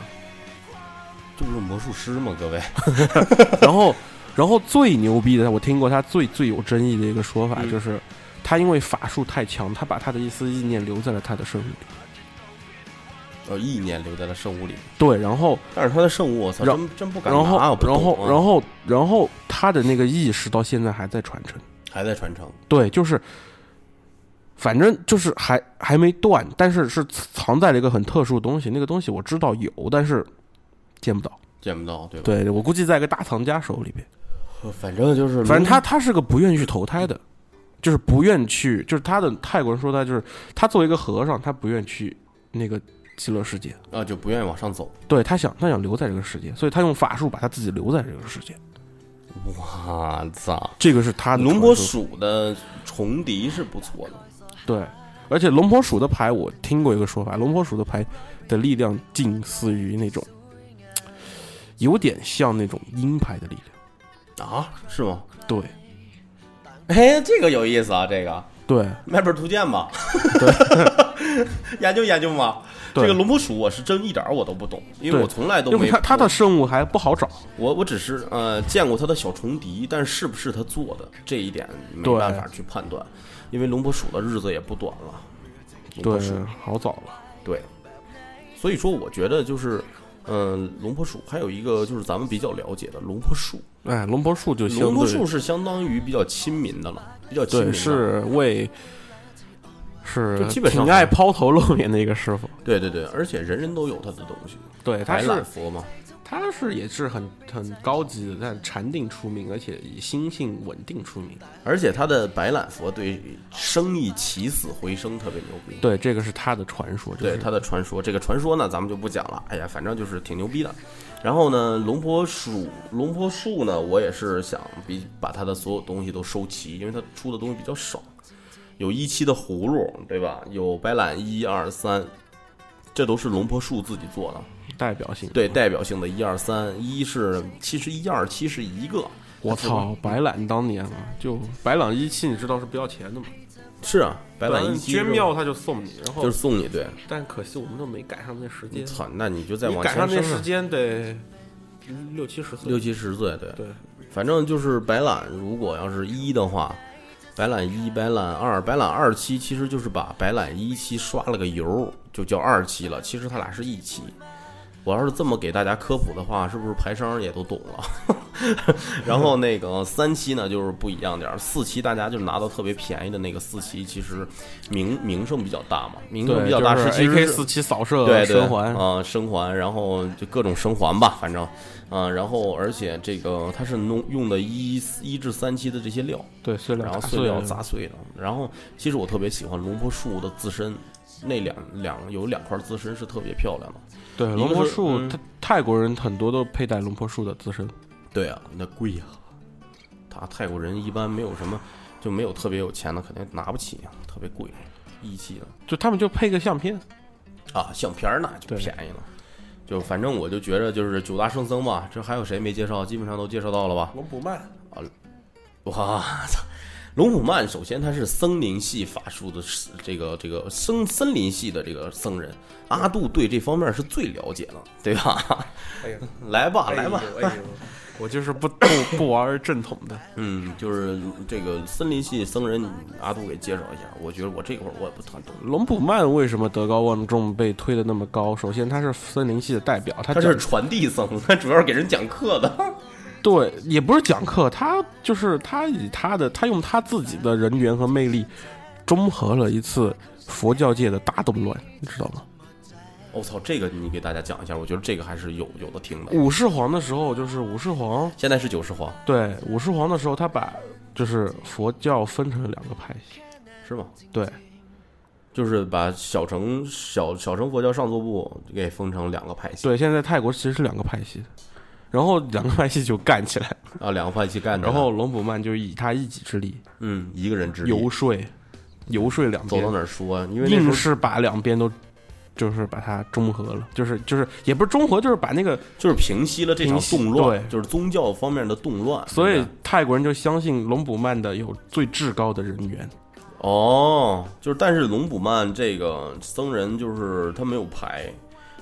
这不是魔术师吗？各位，然后然后最牛逼的，我听过他最最有争议的一个说法嗯就是。他因为法术太强，他把他的一丝意念留在了他的生命里。呃，意念留在了圣物里，对，然后，但是他的圣物，我操，然真真不敢拿然后然后然后，然后他的那个意识到现在还在传承。还在传承。对，就是，反正就是还还没断，但是是藏在了一个很特殊的东西。那个东西我知道有，但是见不到。见不到，对吧？对我估计在一个大藏家手里边。呃，反正就是，反正他他是个不愿意去投胎的，就是不愿去，就是他的泰国人说他就是他作为一个和尚，他不愿去那个极乐世界。啊就不愿意往上走。对他想他想留在这个世界，所以他用法术把他自己留在这个世界。哇操，这个是他的龙婆鼠的重敌是不错的。对，而且龙婆鼠的牌我听过一个说法，龙婆鼠的牌的力量近似于那种，有点像那种鹰牌的力量。啊，是吗？对哎，这个有意思啊，这个对买本图鉴吧，对，研究研究嘛。对这个龙婆鼠我是真一点儿我都不懂，因为我从来都因为没它它的生物还不好找。我我只是呃见过它的小虫笛，但是不是它做的这一点没办法去判断，因为龙婆鼠的日子也不短了。对鼠，好早了。对，所以说我觉得就是，嗯、龙婆鼠还有一个就是咱们比较了解的龙婆树，哎，龙婆树就行龙婆树是相当于比较亲民的了，比较亲民对。是为是就基本上挺爱抛头露面的一个师傅。对对对，而且人人都有他的东西，对，他白是懒佛嘛，他是也是很很高级的，但禅定出名，而且以心性稳定出名。而且他的白懒佛对生意起死回生特别牛逼。对，这个是他的传说。就是、对他的传说，这个传说呢，咱们就不讲了。哎呀，反正就是挺牛逼的。然后呢，龙婆树，龙婆树呢，我也是想比把他的所有东西都收齐，因为他出的东西比较少。有一期的葫芦，对吧？有白兰一二三，这都是龙婆树自己做的。代表性。对，代表性的一二三，一是其实一二七是一个。我操，白兰当年啊，就白兰一期，你知道是不要钱的吗？是啊，白兰一期捐庙他就送你，然后就是送你，对。但可惜我们都没赶上那时间。操，那你就再你往赶上那时间得六七十岁。六七十岁，对。对，反正就是白兰，如果要是一的话，白懒一、白懒二、白懒二期，其实就是把白懒一期刷了个油，就叫二期了。其实它俩是一期。我要是这么给大家科普的话，是不是牌商也都懂了？然后那个三期呢，就是不一样点儿。四期大家就拿到特别便宜的那个四期，其实名名声比较大嘛，名声，比较大就是 AK 四期扫射对对生还，啊、生还，然后就各种生还吧，反正啊、然后而且这个它是弄用的一一至三期的这些料，对碎料然后碎料砸碎的。然后其实我特别喜欢龙婆树的自身，那两两有两块自身是特别漂亮的。对，龙婆树，嗯它泰国人很多都佩戴龙婆树的自身。对啊，那贵呀、他泰国人一般没有什么，就没有特别有钱的，肯定拿不起，特别贵，一期的就他们就配个相片，啊，相片儿那就便宜了。就反正我就觉着就是九大圣僧嘛，这还有谁没介绍？基本上都介绍到了吧？龙普曼啊，哇操！龙普曼首先他是森林系法术的这个这个森森林系的这个僧人，阿杜对这方面是最了解了，对吧？哎，来吧，来吧，哎呦，我就是不不不玩正统的。嗯，就是这个森林系僧人，阿杜给介绍一下。我觉得我这会儿我也不太懂，龙普曼为什么德高望重被推的那么高？首先他是森林系的代表，他讲他是传递僧，他主要是给人讲课的。对，也不是讲课，他就是他以他的他用他自己的人缘和魅力，中和了一次佛教界的大动乱，你知道吗？我、操，这个你给大家讲一下，我觉得这个还是有有的听的。武士皇的时候，就是武士皇，现在是九世皇对武士皇的时候，他把就是佛教分成了两个派系，是吗？对就是把小乘小小乘佛教上座部给分成两个派系，对，现在泰国其实是两个派系，然后两个派系就干起来，啊，两个派系干 的。然后龙普曼就以他一己之力嗯，一个人之力游说游说两边走到，哪儿说，因为硬是把两边都。就是把它中和了，就是就是也不是中和，就是把那个，就是平息了这场动乱，对就是宗教方面的动乱。所以泰国人就相信龙普曼的有最至高的人缘。哦，就是但是龙普曼这个僧人就是他没有牌，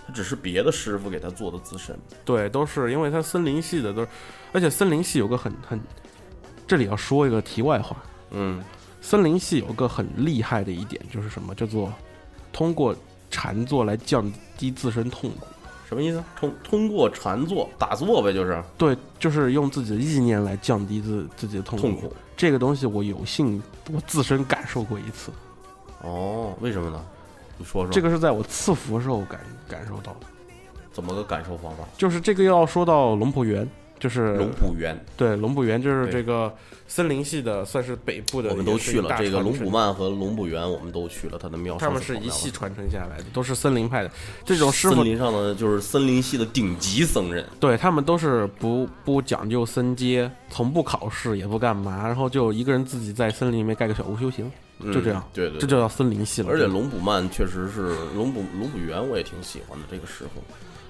他只是别的师傅给他做的自身。对，都是因为他森林系的都是，而且森林系有个很很，这里要说一个题外话，嗯，森林系有个很厉害的一点就是什么，叫做通过禅坐来降低自身痛苦。什么意思？通通过禅坐打坐呗，就是对，就是用自己的意念来降低自自己的痛苦。痛苦。这个东西我有幸我自身感受过一次，哦，为什么呢？你说说这个是在我赐福时候感感受到的。怎么个感受方法？就是这个要说到龙婆园，就是龙普园，对龙普园就是这个森林系的，算是北部的，我们都去了。这个龙普曼和龙普园，我们都去了。他的庙，他们是一系传承下来的，都是森林派的。这种师森傅，林上的就是森林系的顶级僧人。对他们都是不不讲究僧阶，从不考试，也不干嘛，然后就一个人自己在森林里面盖个小屋修行，嗯就这样对对，这就叫森林系了。而且龙普曼确实是龙普龙普园，我也挺喜欢的这个师傅。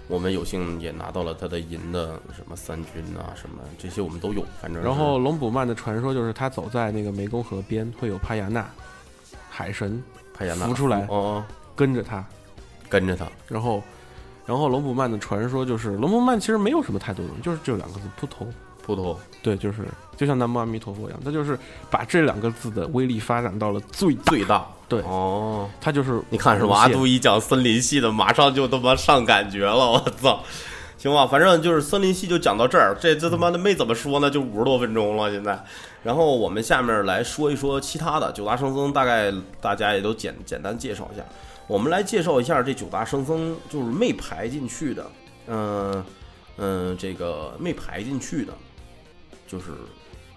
我们有幸也拿到了他的银的什么三军啊，什么这些我们都有。反正然后龙普曼的传说就是他走在那个湄公河边，会有帕亚纳海神帕亚纳浮出来哦，跟着他，跟着他。然后，然后龙普曼的传说就是龙普曼其实没有什么太多东西，就是只有两个字扑头。秃头对，就是就像南无阿弥陀佛一样，他就是把这两个字的威力发展到了最，最大。对哦，他就是你看是吧？无限阿杜一讲森林系的，马上就他妈上感觉了，我操！行吧，反正就是森林系就讲到这儿，这这他妈的没怎么说呢，就五十多分钟了现在。然后我们下面来说一说其他的九大圣僧，大概大家也都简简单介绍一下。我们来介绍一下这九大圣僧，就是没排进去的，嗯、嗯、这个没排进去的，就是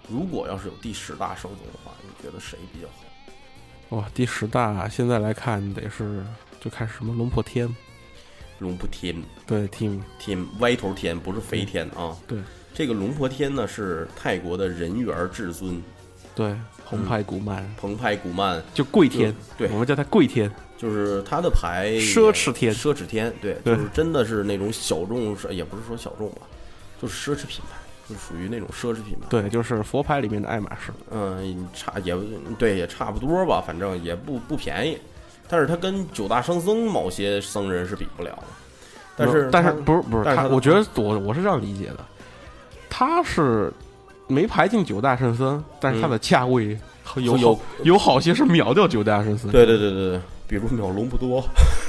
如果要是有第十大圣僧的话，你觉得谁比较好？哇，第十大现在来看得是就看什么龙破天，龙破天。对 team 天歪头天不是飞天啊。对这个龙破天呢是泰国的人缘至尊对澎湃古曼、澎湃古曼，就贵天，对我们叫他贵天，就是他的牌奢侈天奢侈天，对，对就是真的是那种小众，也不是说小众吧，就是奢侈品牌，就是属于那种奢侈品牌。对，就是佛牌里面的爱马仕，嗯，差也对，也差不多吧，反正也不不便宜。但是它跟九大圣僧某些僧人是比不了的。但是但是不是不是他，我觉得我我是这样理解的，他是没排进九大圣僧，但是他的价位有 有好 有好些是秒掉九大圣僧。对对对对对，比如秒龙不多，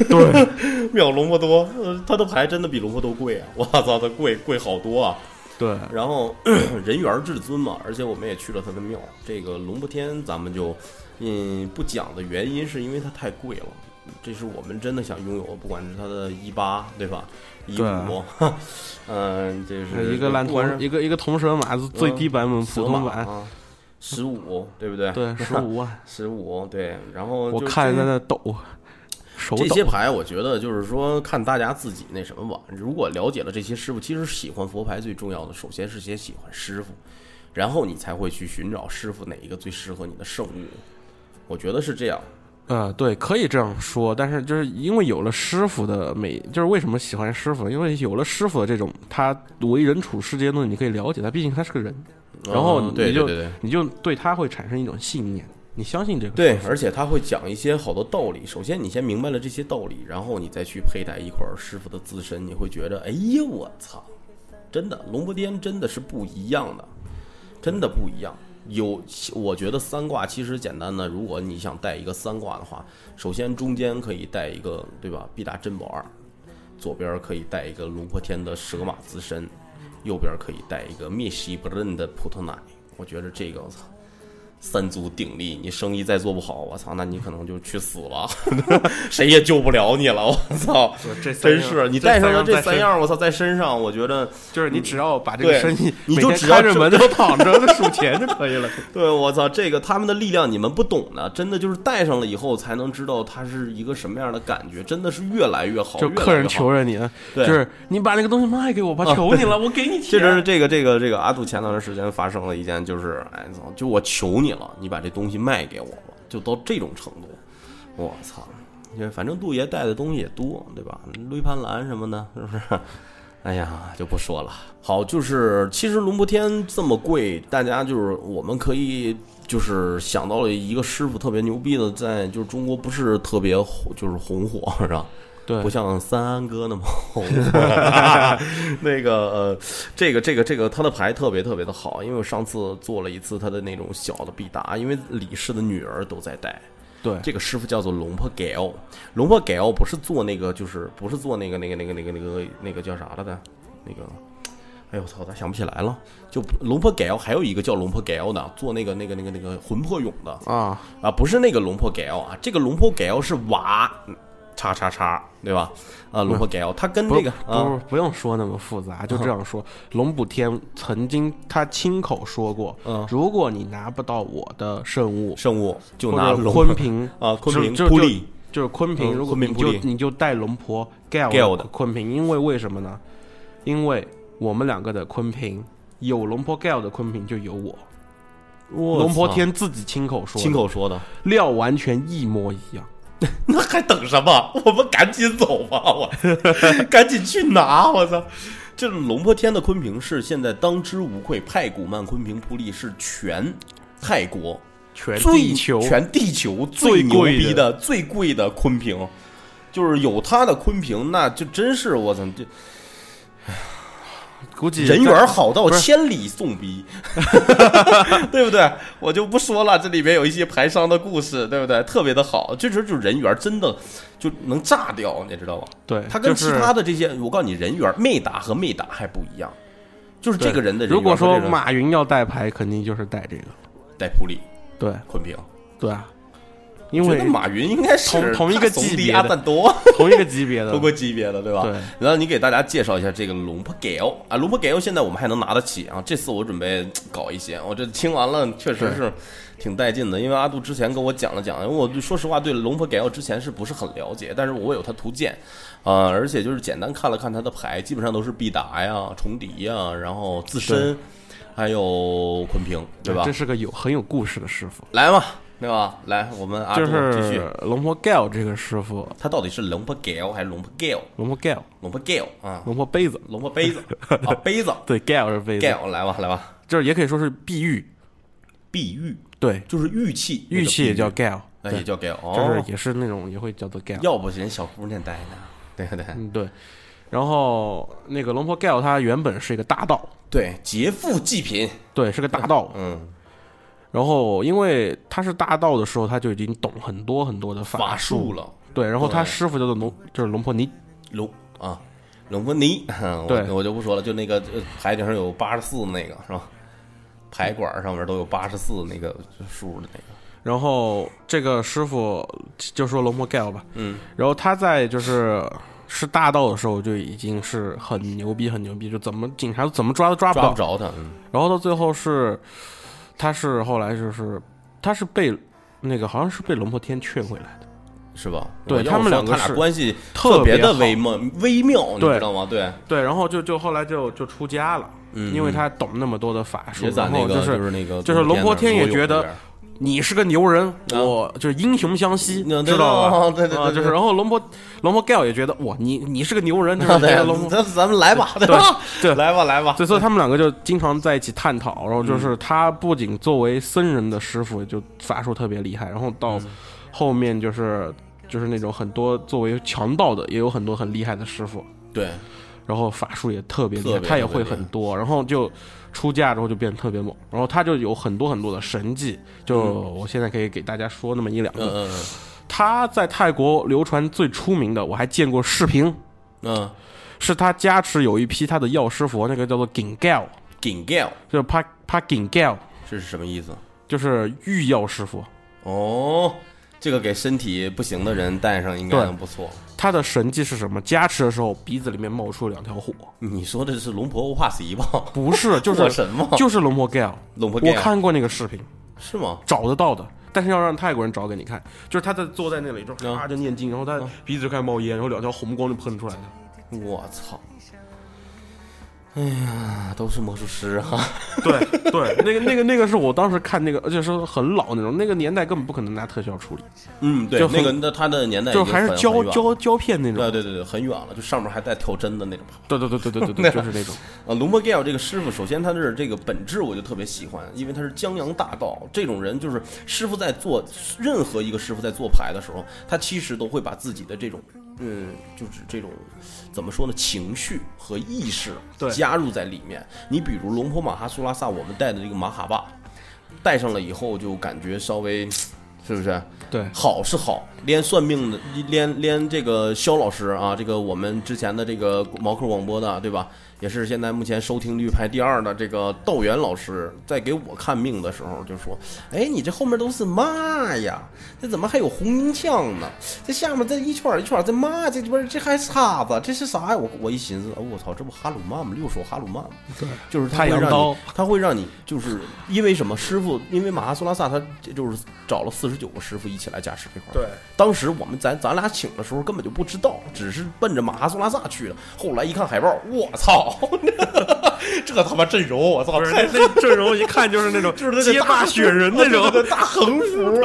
对 秒龙不多，呃，他的牌真的比龙不多贵啊！我操，它贵贵好多啊！对。然后 人缘至尊嘛，而且我们也去了他的庙。这个龙不天咱们就嗯不讲的原因是因为它太贵了，这是我们真的想拥有，不管是它的一八对吧，一对。五，嗯，这是一个烂铜一个一个铜蛇马子最低版本普通版，啊，十五对不对？对十五万，十五对，然后我看在那抖，手抖这些牌，我觉得就是说，看大家自己那什么吧。如果了解了这些师傅，其实喜欢佛牌最重要的，首先是先喜欢师傅。然后你才会去寻找师傅哪一个最适合你的圣物。我觉得是这样。呃，对，可以这样说，但是就是因为有了师傅的美，就是为什么喜欢师傅？因为有了师傅的这种他为人处事这些东西，你可以了解他，毕竟他是个人，然后你就对对对你就对他会产生一种信念，你相信这个对，而且他会讲一些好多道理。首先，你先明白了这些道理，然后你再去佩戴一块儿师傅的自身，你会觉得，哎呀，我操，真的龙婆天真的是不一样的，真的不一样。有，我觉得三卦其实简单的，如果你想带一个三卦的话，首先中间可以带一个，对吧？必达珍宝二，左边可以带一个龙破天的蛇马自身，右边可以带一个灭西不认的普特奶。我觉得这个，我操。三足鼎立，你生意再做不好，我操，那你可能就去死了，谁也救不了你了，我操！这真是你带上了这三，样，我操，在身上，我觉得，就是你只要把这个生意你就只要着门就躺着数钱就可以了。对我操，这个他们的力量你们不懂的，真的就是带上了以后才能知道它是一个什么样的感觉，真的是越来越好，就客人求着你，对就是你把那个东西卖给我吧，啊求你了，我给你钱。这是这个这个这个阿杜前段时间发生了一件，就是哎，就我求你了，你把这东西卖给我吧，就到这种程度，我操！因为反正杜爷带的东西也多，对吧？绿盘蓝什么的，是不是？哎呀，就不说了。好，就是其实龙婆天这么贵，大家就是我们可以就是想到了一个师傅特别牛逼的，在就是中国不是特别火，就是红火，是吧？对不像三安哥那么红。那个呃，这个这个这个他的牌特别特别的好，因为我上次做了一次他的那种小的必答，因为李氏的女儿都在带。对这个师傅叫做龙婆 Gal，龙婆 Gal 不是做那个，就是不是做那个那个那个那个那个那个叫啥了的，那个，哎呦我操，咋想不起来了？就龙婆 Gal 还有一个叫龙婆 Gal 的，做那个那个那个那个魂魄俑的啊，啊，不是那个龙婆 Gal 啊，这个龙婆 Gal 是瓦，嗯叉叉叉，对吧？啊，龙婆 Gal 他跟不这个不啊，不用说那么复杂，就这样说。龙补天曾经他亲口说过，嗯如果你拿不到我的圣物，圣物就拿龙昆平啊，昆平就就扑利就是昆平，嗯如果你就你就带龙婆 Gale Gale 的昆平，因为为什么呢？因为我们两个的昆平有龙婆 Gale 的昆平就有我，我龙婆天自己亲口说，亲口说的，料完全一模一样。那还等什么？我们赶紧走吧！我赶紧去拿！我操！这龙破天的昆平是现在当之无愧，派古曼昆平铺利是全泰国全球全地球最最牛逼的、最贵的昆平，就是有它的昆平，那就真是我操！这估计人缘好到千里送逼，对不对？我就不说了，这里面有一些排商的故事，对不对？特别的好，这时候就人缘真的就能炸掉，你知道吧？对，他跟其他的这些，我告诉你，人缘媚打和媚打还不一样，就是这个人的人如果说马云要带牌，肯定就是带这个。带普里对昆平，对啊，因为马云应该是同同一个级别的阿赞多，同一个级别的 同。个级别的，对吧？对。然后你给大家介绍一下这个龙婆 Gale 啊，龙婆 Gale 现在我们还能拿得起啊。这次我准备搞一些，我这听完了确实是挺带劲的，因为阿杜之前跟我讲了讲，因为我对说实话对龙婆 Gale 之前是不是很了解，但是我有他图鉴啊、而且就是简单看了看他的牌，基本上都是必达呀、重敌呀，然后自身，还有昆平，对吧这？是个有很有故事的师傅，来嘛，对吧？来，我们阿杜就继续。是，龙婆 Gale 这个师傅，他到底是龙婆 Gale 还是龙婆 Gale？龙婆 Gale，龙婆 Gale 啊，龙婆杯子，龙婆杯子 啊，杯子。对 Gale 是杯子，Gale 来吧，来吧，就是也可以说是碧玉，碧玉。对，就是玉器，玉器也叫 Gale，那也叫 Gale，哦。就是，也是那种也会叫做 Gale，要不人小姑娘戴呢，对对？嗯对。然后那个龙婆 Gale 它原本是一个大盗，对，劫富济贫，对，是个大盗。嗯，然后因为他是大道的时候，他就已经懂很多很多的法术术。了，对，然后他师傅叫做龙，就是龙婆尼，龙啊，龙婆尼，我对我就不说了，就那个呃牌顶上有八十四那个是吧？牌管上面都有八十四那个数的那个，然后这个师傅就说龙婆 Gale 吧，嗯，然后他在就是是大道的时候就已经是很牛逼，很牛逼，就怎么警察怎么抓都抓不到。抓不着他，嗯然后到最后是，他是后来就是他是被那个好像是被龙破天劝回来的，是吧？对他们两个是关系特别的微妙微妙，你知道吗？对，对，然后就就后来就就出家了，嗯因为他懂那么多的法术，然后就是是那个就是龙破天也觉得你是个牛人，啊我就是英雄相惜，那知道吧？哦对对就是然后龙婆龙婆 Gal 也觉得哇，你你是个牛人，就边儿是龙对，婆。咱咱们来吧，对吧？对 来吧，来吧。所以说他们两个就经常在一起探讨，然后嗯就是他不仅作为僧人的师傅，就法术特别厉害，然后到嗯后面就是就是那种很多作为强盗的，也有很多很厉害的师傅，对，然后法术也特别厉害，他也会很多，然后就出嫁之后就变得特别猛，然后他就有很多很多的神迹，就我现在可以给大家说那么一两个。嗯嗯他在泰国流传最出名的，我还见过视频，嗯嗯，是他加持有一批他的药师佛，那个叫做 Gingao，顶 gal 就是帕帕 Gingal，这是什么意思？就是御药师佛。哦，这个给身体不行的人戴上应该对能不错。他的神迹是什么？加持的时候鼻子里面冒出两条火，你说的是龙婆欧帕西吧？不是，就是火神吗？就是龙婆 Gal，龙婆我 gal 看过那个视频，是吗？找得到的。但是要让泰国人找给你看，就是他在坐在那里就嗯啊就念经，然后他鼻子就开始冒烟，然后两条红光就喷出来了。我操！哎呀，都是魔术师哈。对对，那个那个那个是我当时看那个，而且是很老那种，那个年代根本不可能拿特效处理，嗯，对就，那个那他的年代就还是胶胶胶片那种。对对对对，很远了，就上面还带跳针的那种。对对对对对对对，就是那种。啊，龙波 Gale 这个师傅，首先他是这个本质我就特别喜欢，因为他是江洋大盗。这种人就是师傅在做任何一个师傅在做牌的时候，他其实都会把自己的这种，嗯，就是这种怎么说呢，情绪和意识对加入在里面。你比如龙婆马哈苏拉萨，我们带的这个马哈巴，带上了以后就感觉稍微，是不是？对好是好，连算命的，连连这个肖老师啊，这个我们之前的这个毛克广播的，对吧？也是现在目前收听率排第二的这个道元老师，在给我看命的时候就说：“哎，你这后面都是嘛呀？这怎么还有红缨枪呢？这下面这一圈一圈这嘛？这不是这还叉子，这是啥呀？”我我一寻思，哦我操，这不哈鲁曼吗？六手哈鲁曼吗？对，就是它太阳会让你刀，他会让你就是因为什么？师傅，因为马哈苏拉萨他就是找了四十九个师傅一起来加持这块儿。对，当时我们咱咱俩请的时候根本就不知道，只是奔着马哈苏拉萨去的。后来一看海报，我操，这他妈阵容，我操，不是太那那阵容一看就是那种 就是那个大街霸雪人 那种。大横幅，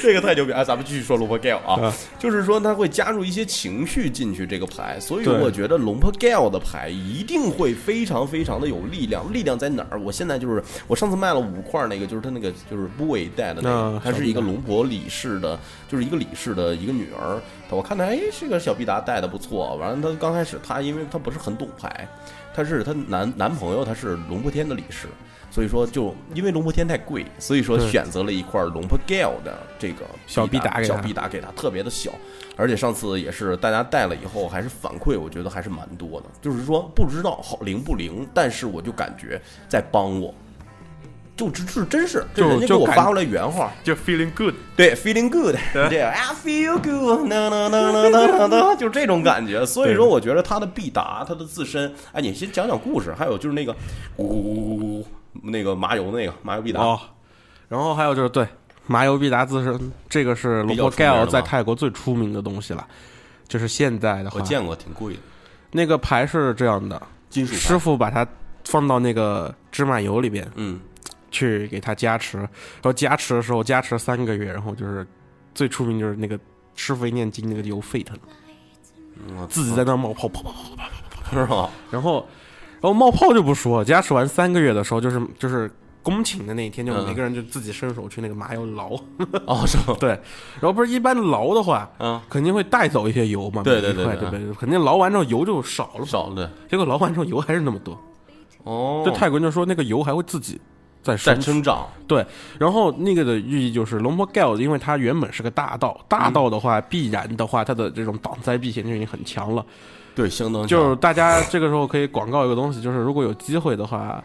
这个太牛逼！哎，咱们继续说龙婆 Gale 啊，就是说他会加入一些情绪进去这个牌，所以我觉得龙婆 Gale 的牌一定会非常非常的有力量。力量在哪儿？我现在就是我上次卖了五块那个，就是他那个就是 boy 带的那个还，是一个龙婆李氏的，就是一个李氏的一个女儿。我看她哎，这个小毕达带的不错。完了，他刚开始他因为他不是很懂牌，她是她男男朋友他是龙破天的理事，所以说就因为龙破天太贵，所以说选择了一块龙破 Gale 的这个小必达给他小必达给他特别的小，而且上次也是大家带了以后还是反馈，我觉得还是蛮多的，就是说不知道好灵不灵，但是我就感觉在帮我。就这是真是，就人家给就我发过来原话，就 feeling good，对，feeling good，这样 I feel good，na na na na na na，就这种感觉。所以说，我觉得他的必达，他的自身，哎，你先讲讲故事，还有就是那个呜呜呜那个麻油那个麻油必达，哦，然后还有就是对麻油必达自身，这个是罗伯比较出名 Gale 的吧在泰国最出名的东西了。就是现在的话，我见过，挺贵的，那个牌是这样的，金属师傅把它放到那个芝麻油里边嗯，去给他加持，然后加持的时候加持三个月，然后就是最出名就是那个师傅一念经，那个油沸腾，我自己在那冒泡，泡泡泡泡泡，是吧？然后然后冒泡就不说，加持完三个月的时候，就是就是。恭请的那一天，就嗯每个人就自己伸手去那个麻油捞，哦，是吧？对，然后不是一般捞的话，嗯，肯定会带走一些油嘛，对对对对？肯定捞完之后油就少了，少了，结果捞完之后油还是那么多。哦，这泰国人就说那个油还会自己再在生生长，对，然后那个的寓意就是龙婆 Gal，因为它原本是个大道，大道的话、必然的话，它的这种挡灾避险就已经很强了。对，相当就是大家这个时候可以广告一个东西，就是如果有机会的话，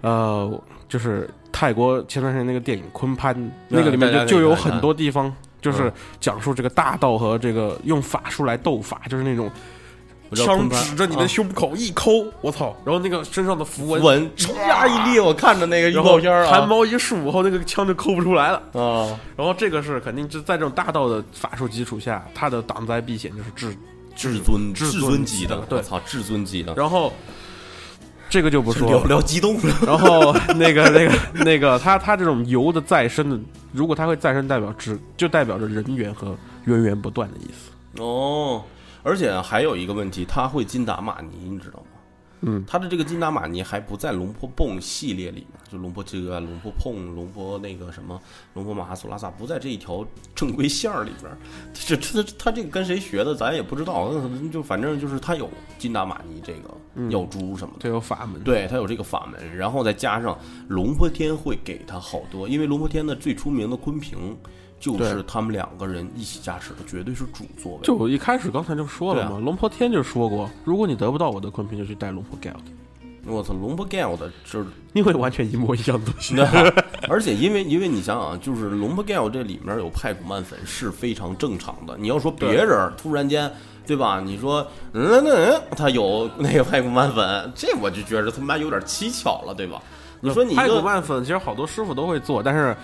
呃，就是泰国前段时间那个电影《昆潘》，那个里面就就有很多地方。就是嗯讲述这个大道和这个用法术来斗法，就是那种枪指着你的啊胸口一抠，我操！然后那个身上的符文纹呀一裂，我看着那个预然后告片汗毛一竖，然后那个枪就抠不出来了。啊，然后这个是肯定是在这种大道的法术基础下，他的挡灾避险就是至至尊至至尊尊级的，对我操，至尊级的，然后这个就不说了。聊聊激动了。然后那个那个那个，他他这种油的再生的，如果他会再生，代表只就代表着人源和源源不断的意思。哦，而且还有一个问题，他会金达玛尼，你知道吗？嗯，他的这个金达玛尼还不在龙坡泵系列里面，就龙坡这个龙坡碰、龙坡那个什么龙坡马哈苏拉萨不在这一条正规线儿里边儿。这这他这个跟谁学的，咱也不知道。那就反正就是他有金达玛尼这个药珠什么的。这有法门。对他有这个法门，然后再加上龙坡天会给他好多，因为龙坡天的最出名的昆平，就是他们两个人一起驾驶的，绝对是主座位。就我一开始刚才就说了嘛，啊龙坡天就说过，如果你得不到我的昆平，就去带龙坡 Geld，我操，龙坡 Gale 的就是 你会完全一模一样的东西。而且因为因为你想想，就是龙坡 Gale 这里面有派古曼粉是非常正常的。你要说别人突然间，对吧？你说嗯那嗯他有那个派古曼粉，这我就觉得他妈有点蹊跷了，对吧？你说你一拍骨个曼粉，其实好多师傅都会做，但是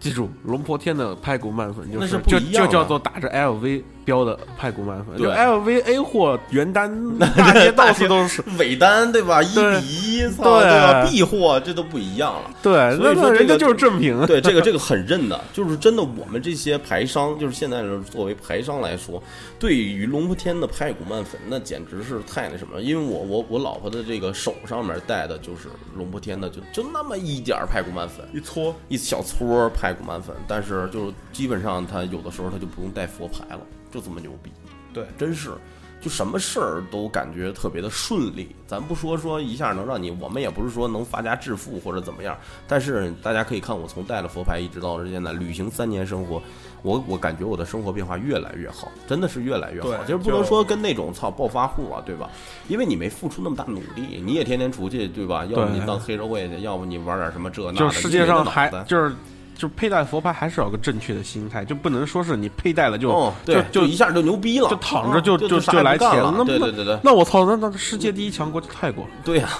记住，龙破天的拍骨慢粉就那是就就叫做打着 LV 标的派古曼粉，就 LV A 货原单 大街到处都是。尾单，对吧？一对比一，对对吧？B 货这都不一样了。对，所以说人家就是正品。对，这个这个很认的，就是真的。我们这些牌商，就是现在作为牌商来说，对于龙破天的派古曼粉，那简直是太那什么了。因为我我我老婆的这个手上面戴的就是龙破天的，就就那么一点儿派古曼粉，一搓，一小撮儿派古曼粉，但是就是基本上他有的时候他就不用带佛牌了，就这么牛逼。对，真是，就什么事儿都感觉特别的顺利。咱不说说一下能让你，我们也不是说能发家致富或者怎么样，但是大家可以看我从带了佛牌一直到现在旅行三年生活，我我感觉我的生活变化越来越好，真的是越来越好。对就是不能说跟那种操暴发户啊，对吧？因为你没付出那么大努力，你也天天出去，对吧？要不你对当黑社会去，要不你玩点什么这那的，就是世界上还就是就佩戴佛牌还是要有个正确的心态，就不能说是你佩戴了就哦，对，就就一下就牛逼了，就躺着就就就来钱那了对对对对。那我操，那那世界第一强国就泰国，对呀、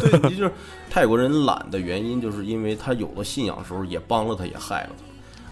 对，你就是泰国人懒的原因，就是因为他有了信仰的时候，也帮了他，也害了他。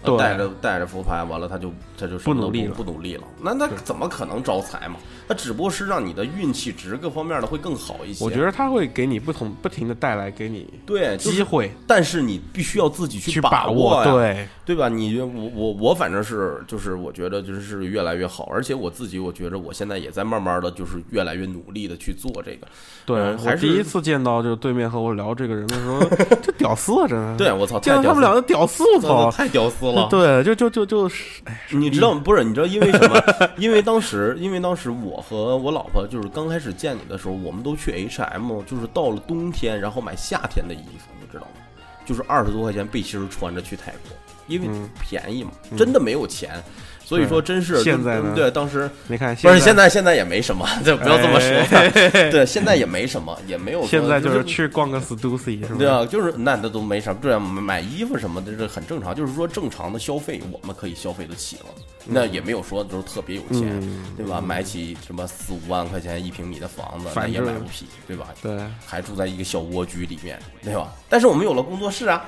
带着带着佛牌，完了他就他就不努力了不努力了。那那怎么可能招财嘛？他只不过是让你的运气值各方面的会更好一些。我觉得他会给你不同不停的带来给你对就是机会但是你必须要自己去把握，呀，对，对吧？你我我我反正是就是我觉得就是越来越好，而且我自己我觉得我现在也在慢慢的就是越来越努力的去做这个。对嗯还是我第一次见到就是对面和我聊这个人的时候，这屌丝啊，真的。对，我操，见到他们俩的屌丝，我操！太屌丝了。对，就就就就是，哎，你知道不是？你知道因为什么？因为当时，因为当时我和我老婆就是刚开始见你的时候，我们都去 H&M，就是到了冬天，然后买夏天的衣服，你知道吗？就是二十多块钱背心儿穿着去泰国，因为嗯。便宜嘛，真的没有钱，所以说真是现在呢对当时。没看不是现在，现在也没什么，就不要这么说。对，现在也没什么，也没有。现在就就是去逛个 Stussy 是吧？对啊，就是那那都没什么，对啊，买衣服什么的这很正常，就是说正常的消费我们可以消费得起了，那也没有说就是特别有钱，嗯对吧？买起什么四五万块钱一平米的房子，那也买不起，对吧？对，还住在一个小蜗居里面，对吧？但是我们有了工作室啊，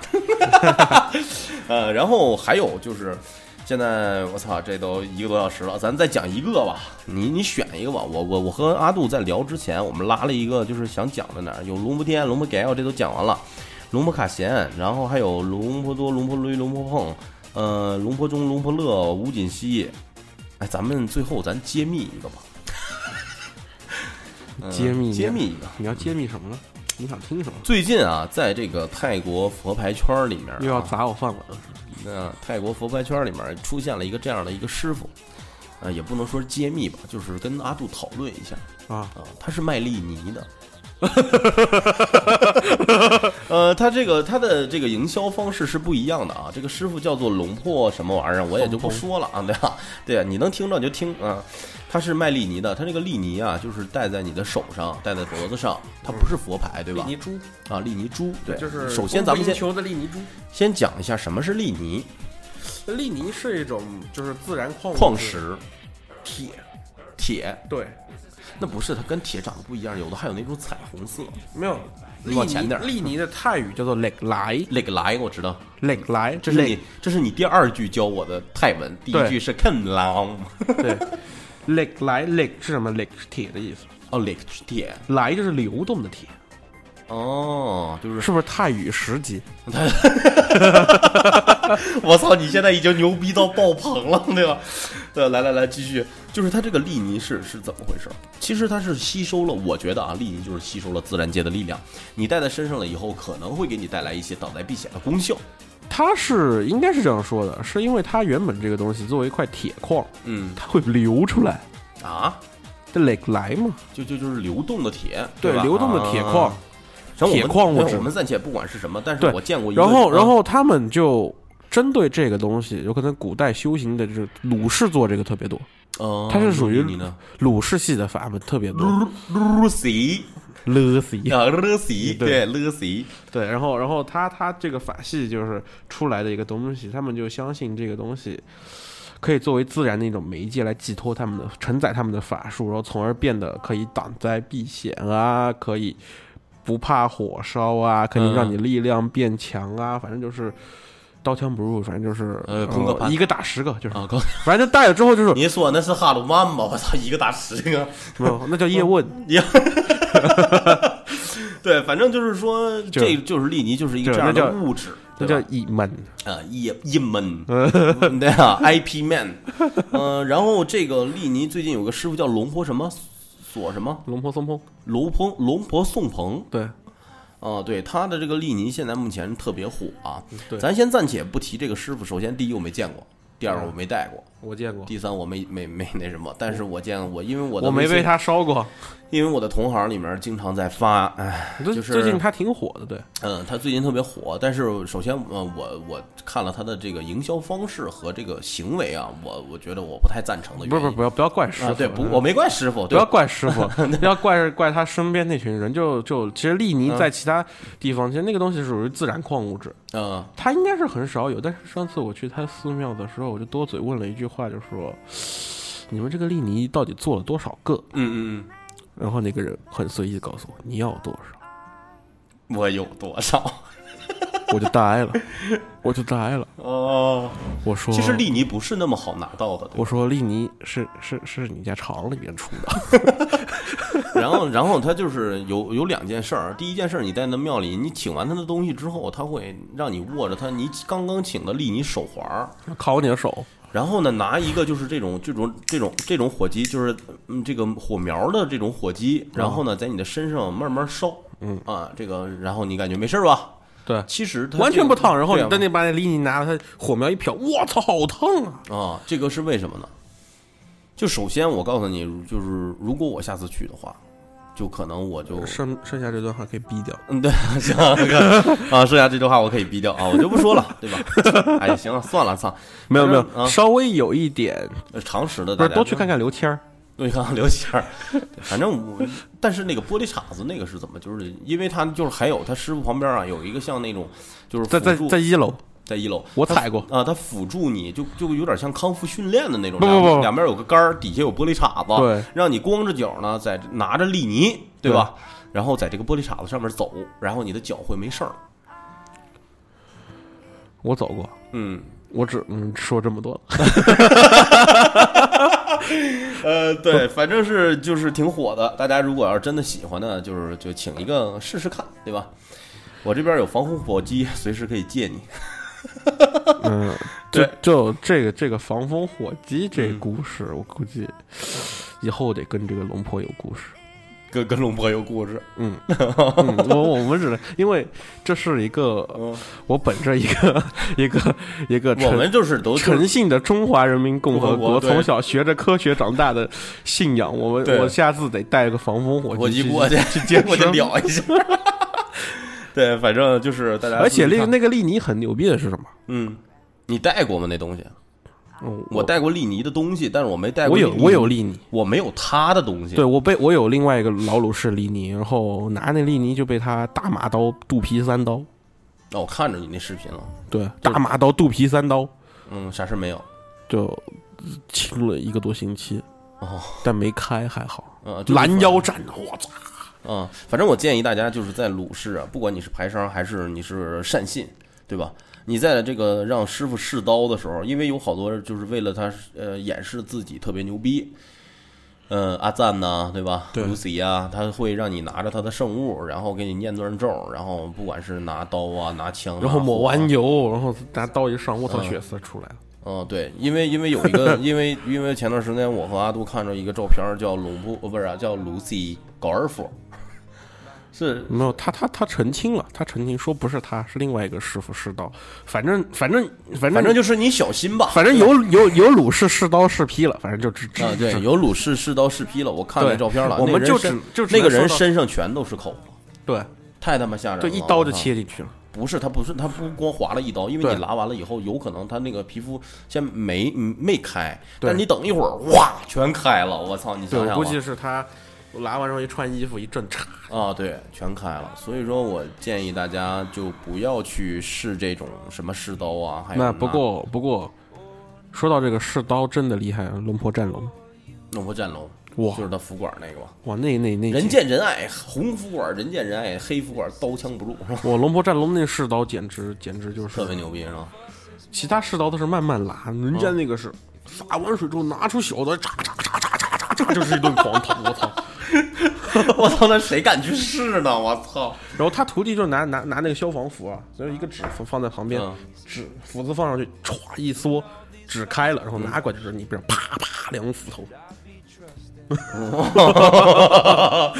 呃，然后还有就是。现在我操，这都一个多小时了，咱再讲一个吧。你你选一个吧。我我我和阿杜在聊之前，我们拉了一个，就是想讲的哪儿有龙坡天、龙坡 Gale 这都讲完了，龙坡卡贤，然后还有龙坡多、龙坡雷、龙坡碰，呃，龙坡中、龙坡乐、吴锦熙。哎，咱们最后咱揭秘一个吧。嗯揭秘揭秘一个。你要揭秘什么呢？你想听什么？最近啊，在这个泰国佛牌圈里面、啊，又要砸我饭碗了？那泰国佛牌圈里面出现了一个这样的一个师傅，呃，也不能说是揭秘吧，就是跟阿杜讨论一下啊，啊，他是卖利尼的。呃，他这个他的这个营销方式是不一样的啊。这个师傅叫做龙破什么玩意儿，我也就不说了啊，对吧？对啊，你能听着就听啊。他是卖利尼的，他这个利尼啊，就是戴在你的手上，戴在脖子上，它不是佛牌，对吧？利尼珠，啊，利尼珠，对，就是首先咱们先求的利尼珠。先讲一下什么是利尼利尼是一种就是自然矿物矿石，铁，铁，对，那不是它跟铁长得不一样，有的还有那种彩虹色。没有。你往前点儿利尼的泰语叫做 “leg 来那个来我知道，leg 来”，这是你这是你第二句教我的泰文，第一句是 ken lang，对，leg 来 leg 是什么？lek 是铁的意思，哦，leg 铁，来就是流动的铁，哦，就是是不是泰语十级？我操，你现在已经牛逼到爆棚了，对吧？对，来来来，继续，就是它这个利尼是是怎么回事？其实它是吸收了，我觉得啊，利尼就是吸收了自然界的力量，你带在身上了以后，可能会给你带来一些挡灾避险的功效。它是应该是这样说的，是因为它原本这个东西作为一块铁矿，嗯它会流出来，啊，这来来嘛，就就就是流动的铁，对，流动的铁矿。铁矿物质我们暂且不管是什么，但是我见过一个，然后，嗯然后他们就针对这个东西，有可能古代修行的就是鲁氏做这个特别多，哦，它是属于鲁氏系的法门特别多。？Lucy 勒死一啊，Lucy 对对 Lucy，对，然后，然后他他这个法系就是出来的一个东西，他们就相信这个东西可以作为自然的一种媒介来寄托他们的承载他们的法术，然后从而变得可以挡灾避险啊，可以不怕火烧啊，可以让你力量变强啊，反正就是刀枪不入，反正就是呃空格盘。一个打十个，就是。反正就带了之后就是你说那是哈鲁曼吗？我操，一个打十个。没有，那叫叶问，呀，对，反正就是说，这就是利尼，就是一个这样的物质，那？叫一闷。啊，一一闷，对啊，IP man，嗯，然后这个利尼最近有个师傅叫龙坡什么索什么？龙婆松蓬，龙婆龙婆宋鹏，对。哦，对他的这个利尼现在目前特别火啊。对。咱先暂且不提这个师傅，首先第一我没见过，第二我没带过，我见过，第三我没没没那什么，但是我见过因为我的我没被他烧过。因为我的同行里面经常在发，哎，就是最近他挺火的，对，嗯，他最近特别火，但是首先，呃，我我看了他的这个营销方式和这个行为啊，我我觉得我不太赞成的原因。不是不是不要不要怪师傅，啊，对，不，我没怪师傅，不要怪师傅，要怪怪他身边那群人。就就其实利尼在其他地方，其实那个东西属于自然矿物质，嗯他应该是很少有。但是上次我去他寺庙的时候，我就多嘴问了一句话，就说：“你们这个利尼到底做了多少个嗯嗯？”然后那个人很随意的告诉我：“你要多少嗯，我有多少？？” 我就呆了，我就呆了。哦，我说：“其实利尼不是那么好拿到的，我说利尼是是是你家厂里面出的，然后，然后他就是有有两件事儿。第一件事儿，你在那庙里，你请完他的东西之后，他会让你握着他你刚刚请的利尼手环儿，烤你的手。然后呢，拿一个就是这种这种这种这种火机，就是嗯这个火苗的这种火机，然后呢，在你的身上慢慢烧，嗯啊，这个然后你感觉没事吧？对，其实它完全不烫。然后你等你把那利尼拿了，它火苗一瞟，我操，好烫啊！啊，这个是为什么呢？就首先我告诉你，就是如果我下次去的话，就可能我就剩剩下这段话可以逼掉。嗯，对，行，那个啊，剩下这段话我可以逼掉啊，我就不说了，对吧？哎，行了，算了，操，没有没有，啊稍微有一点，呃常识的，不是大家多去 看看刘谦儿。多去看看刘谦儿。反正我，但是那个玻璃碴子那个是怎么？就是因为他就是还有他师傅旁边啊有一个像那种就是在在在一楼，在一楼，我踩过啊，它辅助你就就有点像康复训练的那种，不不不两两边有个杆儿，底下有玻璃碴子，对，让你光着脚呢，在拿着利尼，对吧？然后在这个玻璃碴子上面走，然后你的脚会没事儿。我走过，嗯，我只嗯说这么多了。呃，对，反正是就是挺火的。大家如果要是真的喜欢呢，就是就请一个试试看，对吧？我这边有防护火机，随时可以借你。嗯，就对就这个这个防风火鸡这嗯故事，我估计以后得跟这个龙婆有故事。跟跟龙婆有故事，嗯，嗯我我们只能因为这是一个嗯，我本着一个一个一个我诚们就是都诚信的中华人民共和国，从小学着科学长大的信仰，我们我下次得带个防风火火机机过去去见我就聊一下。对，反正就是大家，而且那个那个利尼很牛逼的是什么？嗯，你带过吗？那东西？嗯我带过利尼的东西，但是我没带过我有我有利尼，我没有他的东西。对我被我有另外一个老鲁士利尼，然后拿那利尼就被他大马刀肚皮三刀，哦，我看着你那视频了，对，大马刀肚皮三刀嗯，啥事没有。就清了一个多星期，哦，但没开还好。呃，拦腰斩，我操！嗯，反正我建议大家就是在鲁氏啊，不管你是排商还是你是善信，对吧？你在这个让师傅试刀的时候，因为有好多就是为了他呃掩饰自己特别牛逼，呃，阿赞呐，对吧对？Lucy 啊，他会让你拿着他的圣物，然后给你念段咒，然后不管是拿刀啊，拿枪啊，然后抹完油，然后拿刀一上，我操，嗯血丝出来了。嗯，对，因为因为有一个，因为因为前段时间我和阿杜看着一个照片儿，叫鲁布，呃，不是啊、叫 Lucy 高尔夫，是没有，他他他澄清了，他澄清说不是他，是另外一个师傅试刀。反正反正反正反正就是你小心吧。反正有有有鲁氏试刀试劈了，反正就只只啊，对，有鲁氏试刀试劈了，我看那照片了。我们就只就那个人身上全都是口，对太他妈吓人了。对，一刀就切进去了。不是，他不是，他不光划了一刀，因为你拉完了以后，有可能他那个皮肤先没没开，但你等一会儿，哇，全开了，我操！你想想估计是他拉完之后一穿衣服一震，嚓，啊，对，全开了。所以说我建议大家就不要去试这种什么试刀啊，还有那不过不过，说到这个试刀真的厉害，啊，龙婆战龙，龙婆战龙，哇就是他服管那个吧，哇，那那那人见人爱，红服管人见人爱，黑服管刀枪不入，是吧？我龙婆战龙那试刀简直简直就是特别牛逼，是吧？其他试刀都是慢慢拉，人家那个是洒完水之后拿出小刀，嚓嚓嚓嚓嚓嚓嚓，就是一顿狂捅，我操！我操，那谁敢去试呢？我操！然后他徒弟就拿拿拿那个消防服啊，就是一个纸放放在旁边嗯，纸斧子放上去，歘一缩，纸开了，然后拿过来就是你边啪啪两斧头，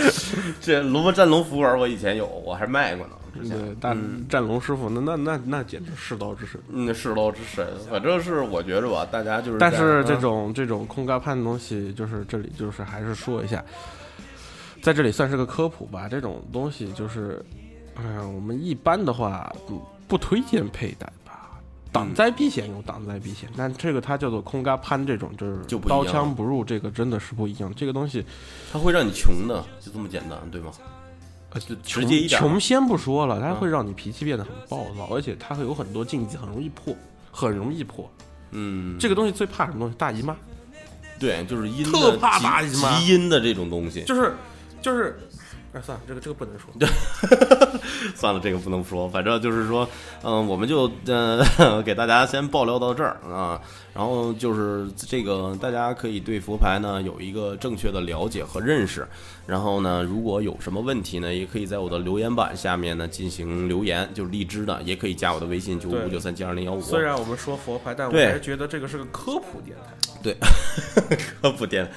这龙婆战龙服管我以前有，我还卖过呢。对，但战龙师傅那那那那简直世道之神。嗯，世刀之神，反正是我觉着吧，大家就是，但是这嗯种这种空嘎判的东西，就是这里就是还是说一下，在这里算是个科普吧。这种东西就是，哎呀，我们一般的话嗯不推荐佩戴吧。挡灾避险有挡灾避险，但这个它叫做空嘎潘这种，就是就不刀枪不入，这个真的是不一样。这个东西它会让你穷的，就这么简单，对吗？呃，就直接一点穷先不说了，它会让你脾气变得很暴躁，而且它会有很多禁忌，很容易破，很容易破。嗯，这个东西最怕什么东西？大姨妈，对，就是阴特怕大姨妈极阴的这种东西。就是就是，哎，算了，这个这个不能说。算了，这个不能说，反正就是说，嗯、我们就呃 给大家先爆料到这儿啊，然后就是这个大家可以对佛牌呢有一个正确的了解和认识，然后呢，如果有什么问题呢，也可以在我的留言板下面呢进行留言，就是荔枝的，也可以加我的微信九五九三七二零幺五，虽然我们说佛牌，但我还是觉得这个是个科普电台。对，可不颠。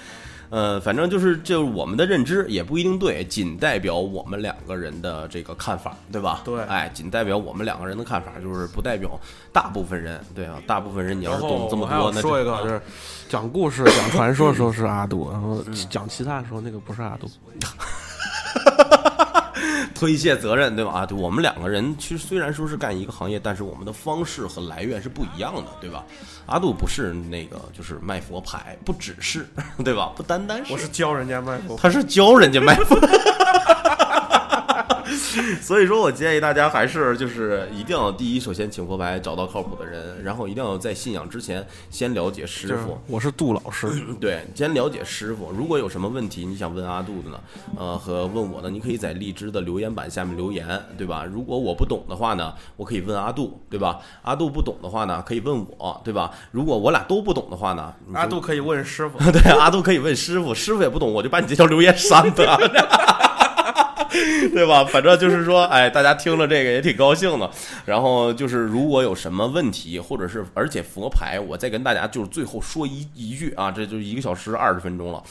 呃，反正就是就是我们的认知也不一定对，仅代表我们两个人的这个看法，对吧？对哎，仅代表我们两个人的看法，就是不代表大部分人，对啊，大部分人你要是懂这么多，那说一个，就是讲故事、讲传说的时候是阿杜，然后讲其他的时候那个不是阿杜。推卸责任，对吧？啊，对，我们两个人其实虽然说是干一个行业，但是我们的方式和来源是不一样的，对吧？阿杜不是那个就是卖佛牌，不只是，对吧？不单单是，我是教人家卖佛。他是教人家卖佛。所以说我建议大家还是就是一定要第一，首先请佛牌找到靠谱的人，然后一定要在信仰之前先了解师傅。我是杜老师，对，先了解师傅。如果有什么问题你想问阿杜的呢，呃，和问我呢，你可以在荔枝的留言板下面留言，对吧？如果我不懂的话呢，我可以问阿杜，对吧？阿杜不懂的话呢，可以问我，对吧？如果我俩都不懂的话呢，阿杜可以问师傅。对，阿杜可以问师傅，师傅也不懂，我就把你这条留言删了，对吧？反正就是说，哎，大家听了这个也挺高兴的。然后就是，如果有什么问题，或者是而且佛牌，我再跟大家就是最后说一一句啊，这就一个小时二十分钟了。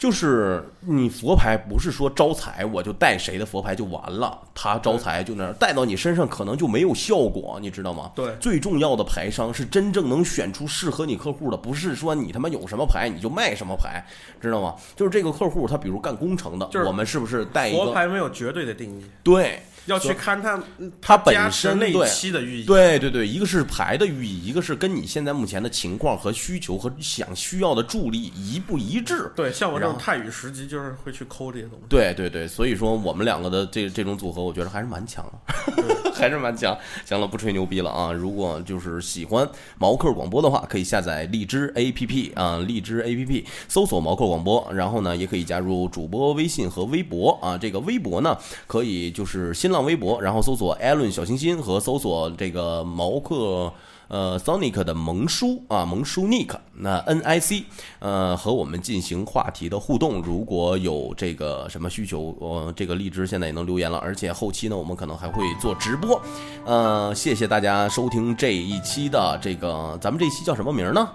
就是你佛牌不是说招财我就带谁的佛牌就完了，他招财就那样带到你身上可能就没有效果，你知道吗？对最重要的牌商是真正能选出适合你客户的，不是说你他妈有什么牌你就卖什么牌，知道吗？就是这个客户他比如干工程的，就是我们是不是带一佛个牌没有绝对的定义，对？要去看它它本身那一期的寓意。对对对，一个是牌的寓意，一个是跟你现在目前的情况和需求和想需要的助力一不一致。对，像我这种泰语十级就是会去抠这些东西。对对对，所以说我们两个的这这种组合，我觉得还是蛮强的，还是蛮强。行了，不吹牛逼了啊！如果就是喜欢毛克广播的话，可以下载荔枝 APP 啊，荔枝 APP 搜索毛克广播，然后呢，也可以加入主播微信和微博啊。这个微博呢，可以就是新新浪微博，然后搜索艾伦小星星和搜索这个毛克。呃，Sonic 的萌叔啊，萌叔 Nick，那 N I C，呃，和我们进行话题的互动。如果有这个什么需求，呃，这个荔枝现在也能留言了，而且后期呢，我们可能还会做直播。呃，谢谢大家收听这一期的这个，咱们这一期叫什么名呢？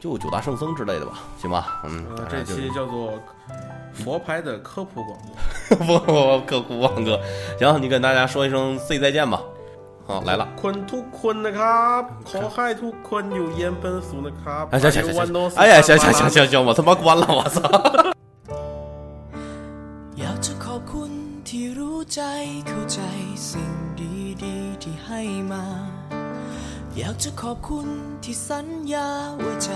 就九大圣僧之类的吧，行吧？嗯，呃这期叫做佛牌的科普广播。不不不，科普王哥，行，你跟大家说一声 say 再见吧。好，来了。 คนทุกคนนะครับขอให้ทุกคนอยู่เย็นเป็นสุขนะครับ 哎，行行行 วันโน 行，สุ 哎呀，ข 行行行行行，我他妈关了，我操！ อยากจะขอบคุณที่รู้ใจเข้าใจสิ่งดีๆที่ให้มา อยากจะขอบคุณที่สัญญาว่าใจ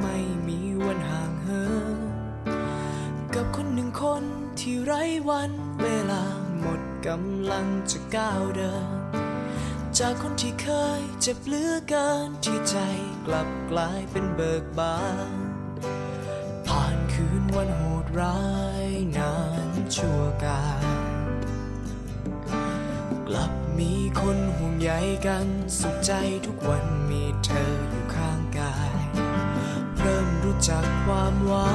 ไม่มีวันห่างเหินกับคนหนึ่งคนที่ไร้วันเวลาหมดกำลังจะก้าวเดิน จากคนที่เคยเจ็บเหลือเกินที่ใจกลับกลายเป็นเบิกบาน ผ่านคืนวันโหดร้ายนานชั่วกาลกลับ มีคนห่วงใยกันสุขใจทุกวันมีเธออยู่ข้างกาย เริ่มรู้จักความหวา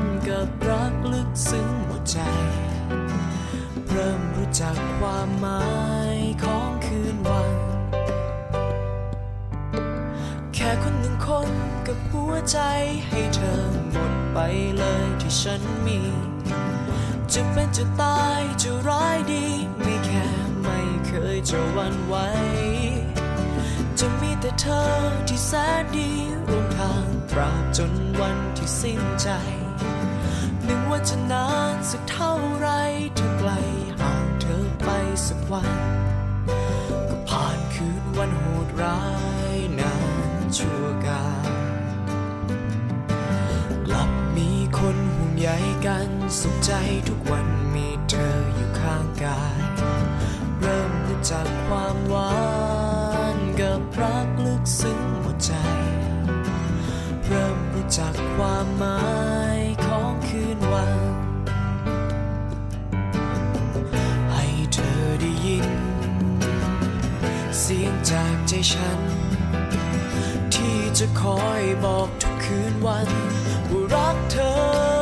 นกับรักลึกซึ้งหมดใจ เริ่มรู้จักความหมายของคืนวัน แค่คนหนึ่งคนกับหัวใจให้เธอหมดไปเลยที่ฉันมี จะเป็นจะตายจะร้ายดีไม่แค่ เคยจะวันไหวจะมีแต่เธอที่แสนดีร่วมทางตราบจนวันที่สิ้นใจหนึ่งวันจะนานสักเท่าไรเธอไกลห่างเธอไปสักวัน ก็ผ่านคืนวันโหดร้ายนานชั่วกาลกลับมีคนห่วงใยกันสุขใจทุกวันมีเธออยู่ข้างกาย ซึ้งหมดใจ เริ่มรู้จักความหมายของคืนวัน ให้เธอได้ยิน เสียงจากใจฉัน ที่จะคอยบอกทุกคืนวันว่ารักเธอ